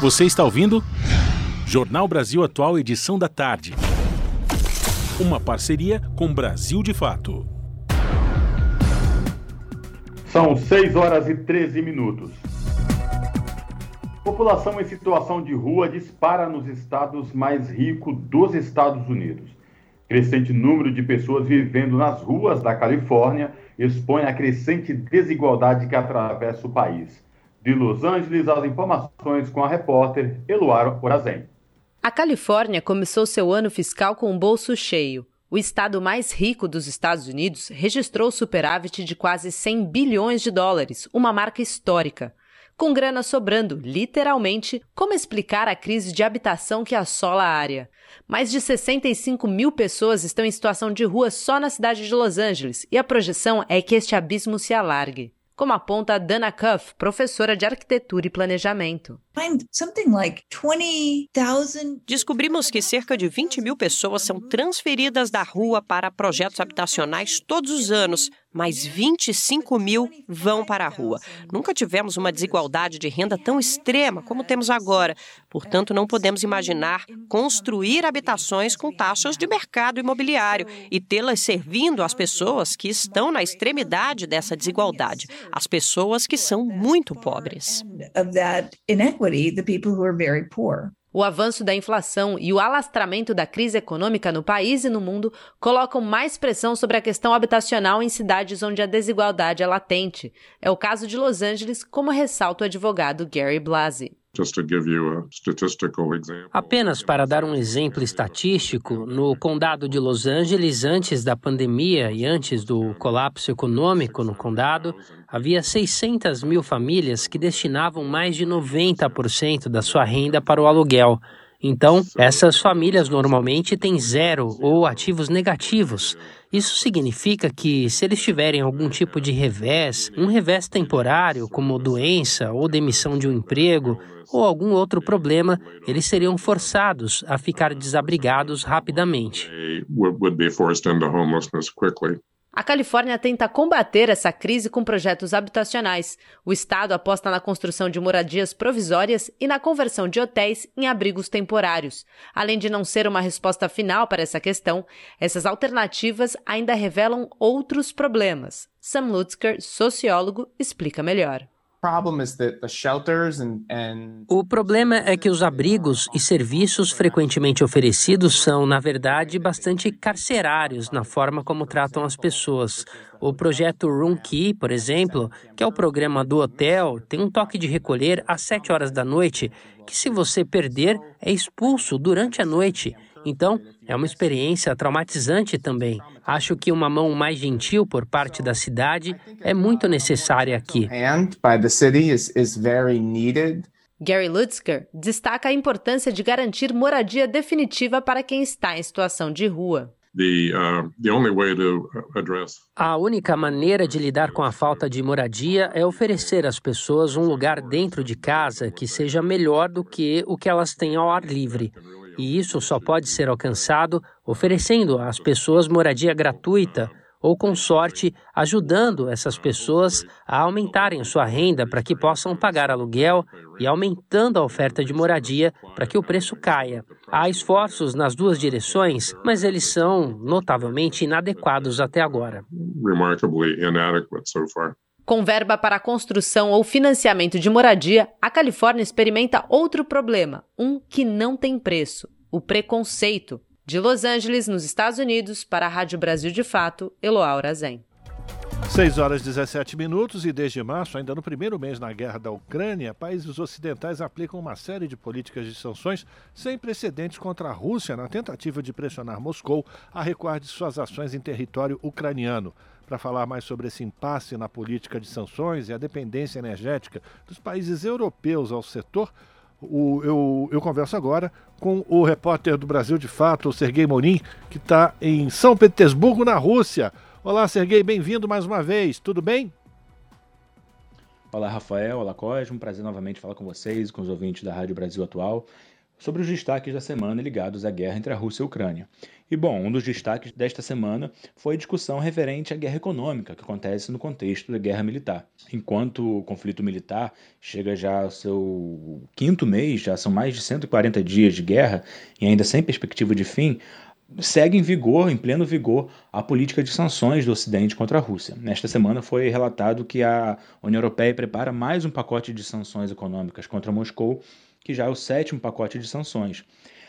Você está ouvindo? Jornal Brasil Atual, edição da tarde. Uma parceria com Brasil de Fato. São 6 horas e 13 minutos. População em situação de rua dispara nos estados mais ricos dos Estados Unidos. Crescente número de pessoas vivendo nas ruas da Califórnia expõe a crescente desigualdade que atravessa o país. De Los Angeles, as informações com a repórter Eluara Orazen. A Califórnia começou seu ano fiscal com um bolso cheio. O estado mais rico dos Estados Unidos registrou superávit de quase 100 bilhões de dólares, uma marca histórica. Com grana sobrando, literalmente, como explicar a crise de habitação que assola a área? Mais de 65 mil pessoas estão em situação de rua só na cidade de Los Angeles e a projeção é que este abismo se alargue como aponta Dana Cuff, professora de arquitetura e planejamento. Descobrimos que cerca de 20 mil pessoas são transferidas da rua para projetos habitacionais todos os anos, mas 25 mil vão para a rua. Nunca tivemos uma desigualdade de renda tão extrema como temos agora. Portanto, não podemos imaginar construir habitações com taxas de mercado imobiliário e tê-las servindo às pessoas que estão na extremidade dessa desigualdade, as pessoas que são muito pobres O avanço da inflação e o alastramento da crise econômica no país e no mundo colocam mais pressão sobre a questão habitacional em cidades onde a desigualdade é latente. É o caso de Los Angeles, como ressalta o advogado Gary Blasi. Apenas para dar um exemplo estatístico, no condado de Los Angeles, antes da pandemia e antes do colapso econômico no condado, havia 600 mil famílias que destinavam mais de 90% da sua renda para o aluguel. Então, essas famílias normalmente têm zero ou ativos negativos. Isso significa que, se eles tiverem algum tipo de revés, um revés temporário, como doença ou demissão de um emprego, ou algum outro problema, eles seriam forçados a ficar desabrigados rapidamente. A Califórnia tenta combater essa crise com projetos habitacionais. O estado aposta na construção de moradias provisórias e na conversão de hotéis em abrigos temporários. Além de não ser uma resposta final para essa questão, essas alternativas ainda revelam outros problemas. Sam Lutzker, sociólogo, explica melhor. O problema é que os abrigos e serviços frequentemente oferecidos são, na verdade, bastante carcerários na forma como tratam as pessoas. O projeto Room Key, por exemplo, que é o programa do hotel, tem um toque de recolher às 7 horas da noite, que se você perder, é expulso durante a noite. Então, é uma experiência traumatizante também. Acho que uma mão mais gentil por parte da cidade é muito necessária aqui. Gary Lutzker destaca a importância de garantir moradia definitiva para quem está em situação de rua. Uh, a única maneira de lidar com a falta de moradia é oferecer às pessoas um lugar dentro de casa que seja melhor do que o que elas têm ao ar livre. E isso só pode ser alcançado oferecendo às pessoas moradia gratuita ou, com sorte, ajudando essas pessoas a aumentarem sua renda para que possam pagar aluguel e aumentando a oferta de moradia para que o preço caia. Há esforços nas duas direções, mas eles são notavelmente inadequados até agora. Com verba para construção ou financiamento de moradia, a Califórnia experimenta outro problema, um que não tem preço: o preconceito. De Los Angeles, nos Estados Unidos, para a Rádio Brasil de Fato, Eloá Zen. 6 horas e 17 minutos e desde março, ainda no primeiro mês na guerra da Ucrânia, países ocidentais aplicam uma série de políticas de sanções sem precedentes contra a Rússia na tentativa de pressionar Moscou a recuar de suas ações em território ucraniano. Para falar mais sobre esse impasse na política de sanções e a dependência energética dos países europeus ao setor, o, eu, eu, converso agora com o repórter do Brasil de Fato, o Sergei Morim, que está em São Petersburgo, na Rússia. Olá, Sergei, bem-vindo mais uma vez. Tudo bem? Olá, Rafael. Olá, Cosmo. Um prazer novamente falar com vocês, com os ouvintes da Rádio Brasil Atual sobre os destaques da semana ligados à guerra entre a Rússia e a Ucrânia. E bom, um dos destaques desta semana foi a discussão referente à guerra econômica que acontece no contexto da guerra militar. Enquanto o conflito militar chega já ao seu quinto mês, já são mais de 140 dias de guerra e ainda sem perspectiva de fim, segue em vigor, em pleno vigor, a política de sanções do Ocidente contra a Rússia. Nesta semana foi relatado que a União Europeia prepara mais um pacote de sanções econômicas contra Moscou que já é o sétimo pacote de sanções.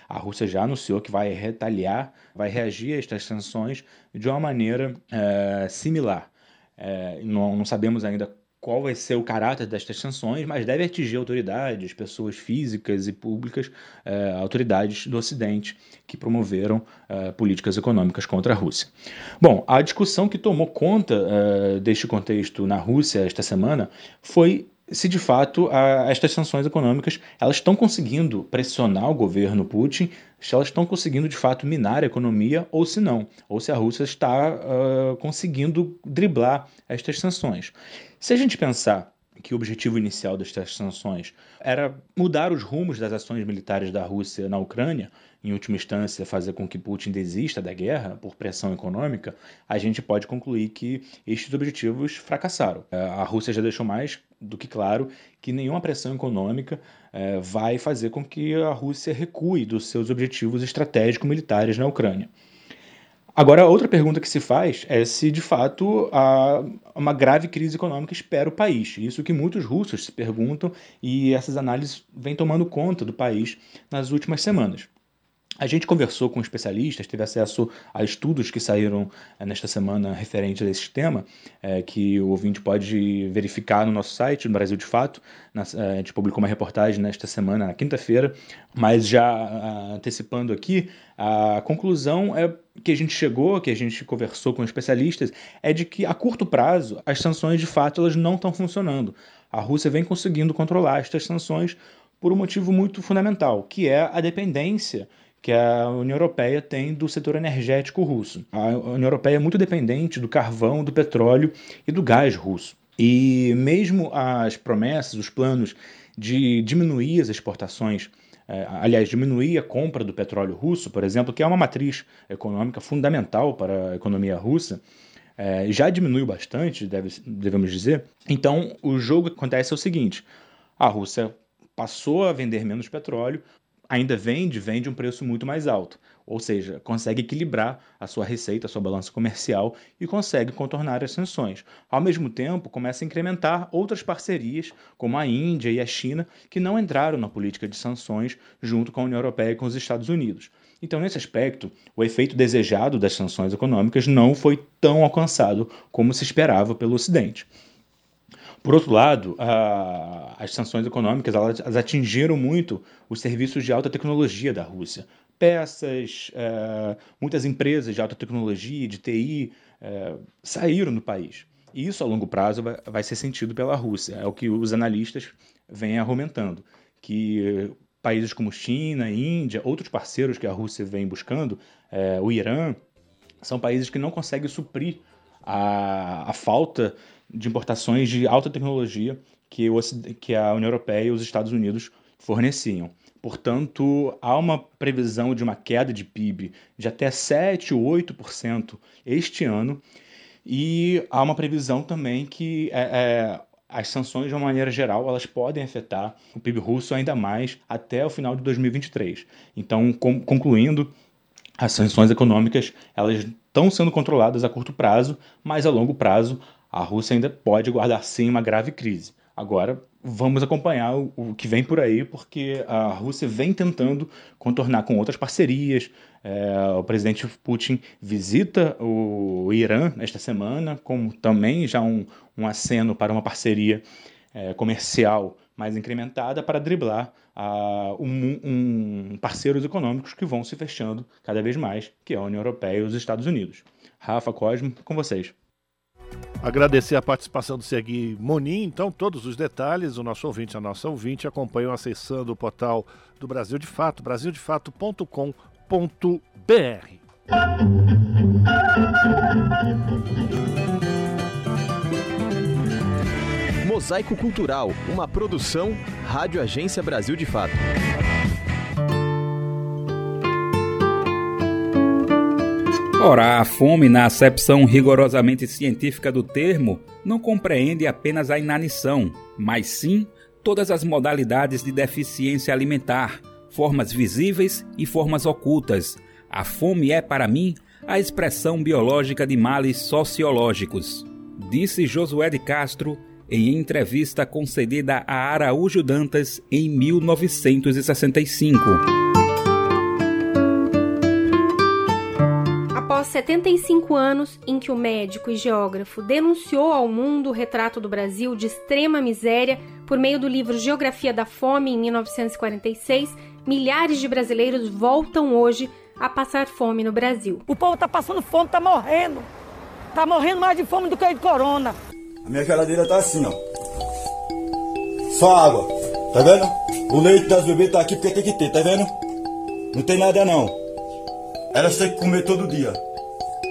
A Rússia já anunciou que vai retaliar, vai reagir a estas sanções de uma maneira é, similar. É, não, não, sabemos ainda qual vai ser o caráter destas sanções, mas deve atingir autoridades, pessoas físicas e públicas, eh, autoridades do Ocidente que promoveram eh, políticas econômicas contra a Rússia. Bom, a discussão que tomou conta eh, deste contexto na Rússia esta semana foi se de fato a, estas sanções econômicas elas estão conseguindo pressionar o governo Putin, se elas estão conseguindo de fato minar a economia ou se não, ou se a Rússia está uh, conseguindo driblar estas sanções. Se a gente pensar que o objetivo inicial destas sanções era mudar os rumos das ações militares da Rússia na Ucrânia, em última instância, fazer com que Putin desista da guerra por pressão econômica, a gente pode concluir que estes objetivos fracassaram. É, a Rússia já deixou mais do que claro que nenhuma pressão econômica é, vai fazer com que a Rússia recue dos seus objetivos estratégicos militares na Ucrânia. Agora, outra pergunta que se faz é se de fato há uma grave crise econômica espera o país. Isso que muitos russos se perguntam e essas análises vêm tomando conta do país nas últimas semanas. A gente conversou com especialistas, teve acesso a estudos que saíram eh, nesta semana referentes a esse tema, é, que o ouvinte pode verificar no nosso site, no Brasil de Fato. Na, eh, a gente publicou uma reportagem nesta semana, na quinta-feira, mas já a, antecipando aqui, a conclusão é que a gente chegou, que a gente conversou com especialistas, é de que a curto prazo as sanções de fato elas não estão funcionando. A Rússia vem conseguindo controlar estas sanções por um motivo muito fundamental, que é a dependência que a União Europeia tem do setor energético russo. A União Europeia é muito dependente do carvão, do petróleo e do gás russo. E mesmo as promessas, os planos de diminuir as exportações, eh, aliás, diminuir a compra do petróleo russo, por exemplo, que é uma matriz econômica fundamental para a economia russa, eh, já diminuiu bastante, deve, devemos dizer. Então, o jogo que acontece é o seguinte: a Rússia passou a vender menos petróleo, ainda vende, vende um preço muito mais alto. Ou seja, consegue equilibrar a sua receita, a sua balança comercial e consegue contornar as sanções. Ao mesmo tempo, começa a incrementar outras parcerias, como a Índia e a China, que não entraram na política de sanções junto com a União Europeia e com os Estados Unidos. Então, nesse aspecto, o efeito desejado das sanções econômicas não foi tão alcançado como se esperava pelo Ocidente. Por outro lado, a, as sanções econômicas elas, atingiram muito os serviços de alta tecnologia da Rússia. Peças, é, muitas empresas de alta tecnologia, de TI, é, saíram do país. E isso, a longo prazo, vai, vai ser sentido pela Rússia. É o que os analistas vêm argumentando, que países como China, Índia, outros parceiros que a Rússia vem buscando, é, o Irã, são países que não conseguem suprir a, a falta de importações de alta tecnologia que, o, que a União Europeia e os Estados Unidos forneciam. Portanto, há uma previsão de uma queda de PIB de até 7 ou 8% este ano, e há uma previsão também que é, é, as sanções, de uma maneira geral, elas podem afetar o PIB russo ainda mais até o final de 2023. Então, com, concluindo, as sanções econômicas elas estão sendo controladas a curto prazo, mas a longo prazo a Rússia ainda pode guardar sim uma grave crise. Agora, vamos acompanhar o, que vem por aí, porque a Rússia vem tentando contornar com outras parcerias. É, o presidente Putin visita o, Irã nesta semana, como também já um, um aceno para uma parceria é, comercial mais incrementada para driblar um, um, parceiros econômicos que vão se fechando cada vez mais, que é a União Europeia e os Estados Unidos. Rafa Cosmo, com vocês. Agradecer a participação do Segui Monin. Então, todos os detalhes, o nosso ouvinte, a nossa ouvinte, acompanham acessando o portal do Brasil de Fato, brasildefato.com.br. Mosaico Cultural, uma produção Rádio Agência Brasil de Fato. Ora, a fome, na acepção rigorosamente científica do termo, não compreende apenas a inanição, mas sim todas as modalidades de deficiência alimentar, formas visíveis e formas ocultas. A fome é, para mim, a expressão biológica de males sociológicos, disse Josué de Castro em entrevista concedida a Araújo Dantas em 1965. Após 75 anos em que o médico e geógrafo denunciou ao mundo o retrato do Brasil de extrema miséria por meio do livro Geografia da Fome em 1946, milhares de brasileiros voltam hoje a passar fome no Brasil. O povo está passando fome, está morrendo. Está morrendo mais de fome do que de corona. A minha geladeira tá assim, ó. Só água. Tá vendo? O leite das bebês tá aqui porque tem que ter, tá vendo? Não tem nada não. Elas têm que comer todo dia.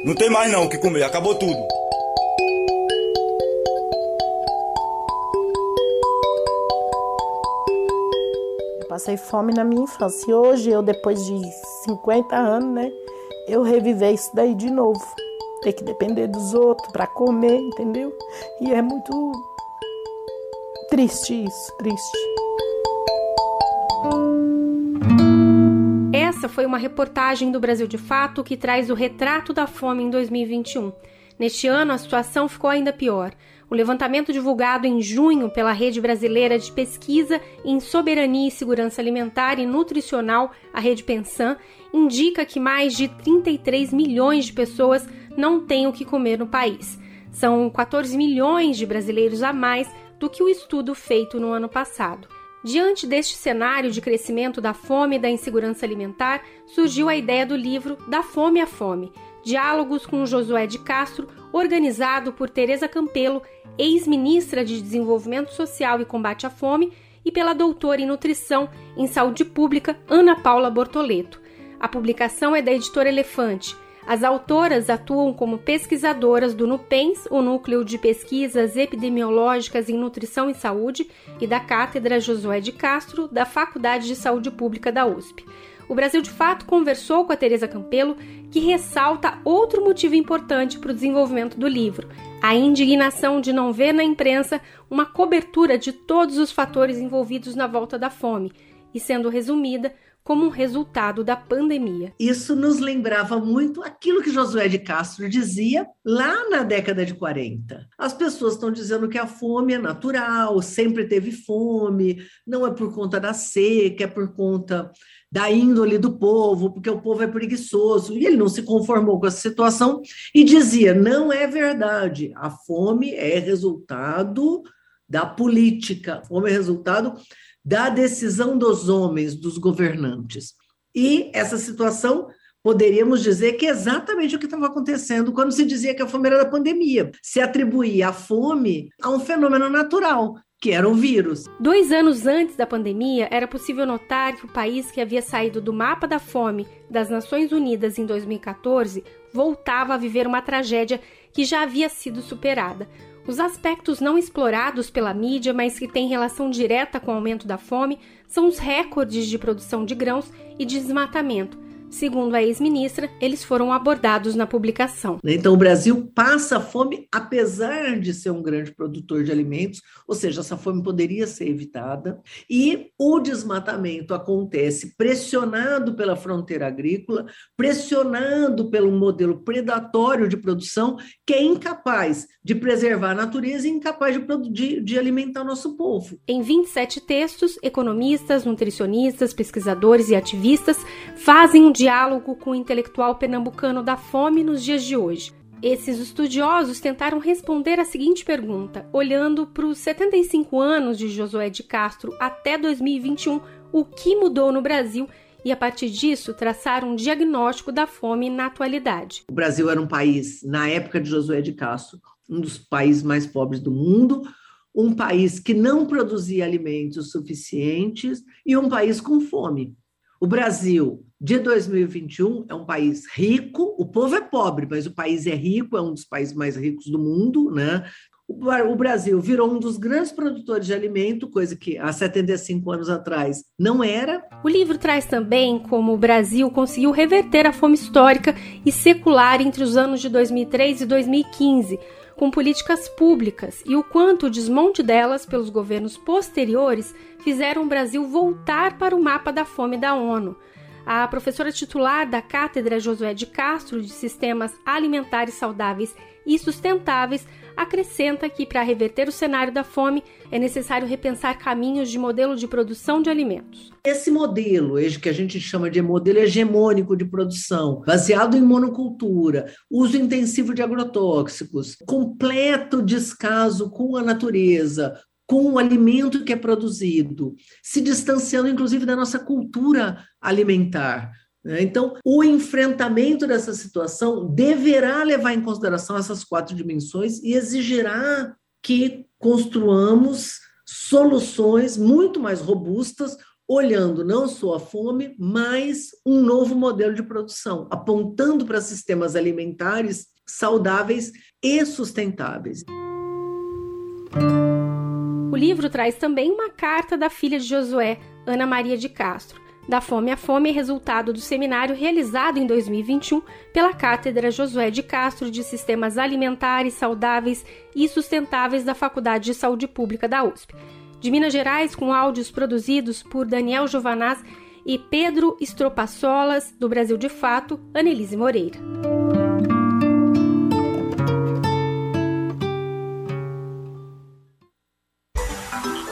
Não tem mais não o que comer, acabou tudo. Eu passei fome na minha infância. E hoje, eu, depois de 50 anos, né? Eu reviver isso daí de novo. Ter que depender dos outros para comer, entendeu? E é muito triste isso, triste. Essa foi uma reportagem do Brasil de Fato que traz o retrato da fome em 2021. Neste ano, a situação ficou ainda pior. O levantamento divulgado em junho pela Rede Brasileira de Pesquisa em Soberania e Segurança Alimentar e Nutricional, a Rede Pensan, indica que mais de 33 milhões de pessoas não têm o que comer no país. São 14 milhões de brasileiros a mais do que o estudo feito no ano passado. Diante deste cenário de crescimento da fome e da insegurança alimentar, surgiu a ideia do livro Da Fome à Fome, Diálogos com Josué de Castro, organizado por Tereza Campelo, ex-ministra de Desenvolvimento Social e Combate à Fome, e pela doutora em Nutrição em Saúde Pública, Ana Paula Bortoleto. A publicação é da editora Elefante. As autoras atuam como pesquisadoras do NUPENS, o Núcleo de Pesquisas Epidemiológicas em Nutrição e Saúde, e da Cátedra Josué de Castro, da Faculdade de Saúde Pública da USP. O Brasil de Fato conversou com a Teresa Campelo, que ressalta outro motivo importante para o desenvolvimento do livro: a indignação de não ver na imprensa uma cobertura de todos os fatores envolvidos na volta da fome, e sendo resumida como um resultado da pandemia. Isso nos lembrava muito aquilo que Josué de Castro dizia lá na década de 40. As pessoas estão dizendo que a fome é natural, sempre teve fome, não é por conta da seca, é por conta da índole do povo, porque o povo é preguiçoso. E ele não se conformou com essa situação e dizia: não é verdade, a fome é resultado da política, a fome é resultado da decisão dos homens, dos governantes. E essa situação poderíamos dizer que é exatamente o que estava acontecendo quando se dizia que a fome era da pandemia. Se atribuía a fome a um fenômeno natural, que era o vírus. Dois anos antes da pandemia, era possível notar que o país que havia saído do mapa da fome das Nações Unidas em 2014 voltava a viver uma tragédia que já havia sido superada. Os aspectos não explorados pela mídia, mas que têm relação direta com o aumento da fome, são os recordes de produção de grãos e de desmatamento, Segundo a ex-ministra, eles foram abordados na publicação. Então, o Brasil passa fome, apesar de ser um grande produtor de alimentos, ou seja, essa fome poderia ser evitada. E o desmatamento acontece pressionado pela fronteira agrícola, pressionado pelo modelo predatório de produção, que é incapaz de preservar a natureza e incapaz de, de, de alimentar o nosso povo. Em 27 textos, economistas, nutricionistas, pesquisadores e ativistas fazem um diálogo com o intelectual pernambucano da fome nos dias de hoje. Esses estudiosos tentaram responder a seguinte pergunta, olhando para os 75 anos de Josué de Castro até 2021, o que mudou no Brasil e, a partir disso, traçaram um diagnóstico da fome na atualidade. O Brasil era um país, na época de Josué de Castro, um dos países mais pobres do mundo, um país que não produzia alimentos suficientes e um país com fome. O Brasil de 2021 é um país rico, o povo é pobre, mas o país é rico, é um dos países mais ricos do mundo, né? O Brasil virou um dos grandes produtores de alimento, coisa que há 75 anos atrás não era. O livro traz também como o Brasil conseguiu reverter a fome histórica e secular entre os anos de 2003 e 2015, com políticas públicas e o quanto o desmonte delas pelos governos posteriores fizeram o Brasil voltar para o mapa da fome da ONU. A professora titular da Cátedra Josué de Castro de Sistemas Alimentares Saudáveis e Sustentáveis acrescenta que, para reverter o cenário da fome, é necessário repensar caminhos de modelo de produção de alimentos. Esse modelo, que a gente chama de modelo hegemônico de produção, baseado em monocultura, uso intensivo de agrotóxicos, completo descaso com a natureza, com o alimento que é produzido, se distanciando inclusive da nossa cultura alimentar. Né? Então, o enfrentamento dessa situação deverá levar em consideração essas quatro dimensões e exigirá que construamos soluções muito mais robustas, olhando não só a fome, mas um novo modelo de produção, apontando para sistemas alimentares saudáveis e sustentáveis. O livro traz também uma carta da filha de Josué, Ana Maria de Castro. Da Fome à Fome é resultado do seminário realizado em 2021 pela Cátedra Josué de Castro de Sistemas Alimentares Saudáveis e Sustentáveis da Faculdade de Saúde Pública da USP. De Minas Gerais, com áudios produzidos por Daniel Giovanaz e Pedro Estropassolas, do Brasil de Fato, Anelise Moreira.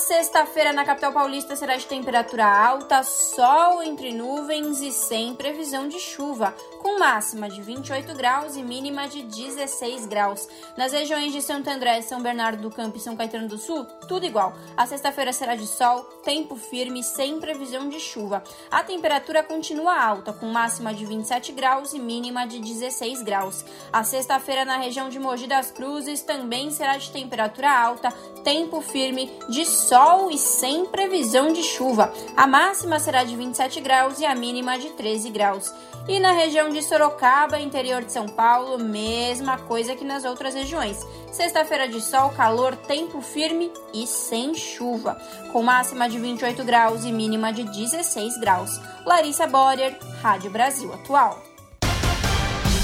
Sexta-feira na capital paulista será de temperatura alta, sol entre nuvens e sem previsão de chuva com máxima de 28 graus e mínima de 16 graus. Nas regiões de Santo André, São Bernardo do Campo e São Caetano do Sul, tudo igual. A sexta-feira será de sol, tempo firme, sem previsão de chuva. A temperatura continua alta, com máxima de 27 graus e mínima de 16 graus. A sexta-feira na região de Mogi das Cruzes também será de temperatura alta, tempo firme, de sol e sem previsão de chuva. A máxima será de 27 graus e a mínima de 13 graus. E na região de Sorocaba, interior de São Paulo, mesma coisa que nas outras regiões. Sexta-feira de sol, calor, tempo firme e sem chuva, com máxima de 28 graus e mínima de 16 graus. Larissa Borer, Rádio Brasil Atual.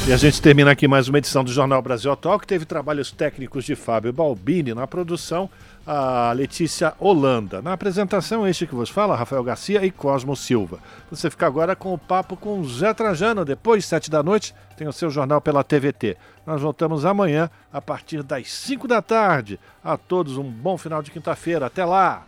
E a gente termina aqui mais uma edição do Jornal Brasil Atual, que teve trabalhos técnicos de Fábio Balbini na produção a Letícia Holanda. Na apresentação, este que vos fala, Rafael Garcia e Cosmo Silva. Você fica agora com o papo com Zé Trajano. Depois, sete da noite, tem o seu jornal pela TVT. Nós voltamos amanhã, a partir das cinco da tarde. A todos um bom final de quinta-feira. Até lá!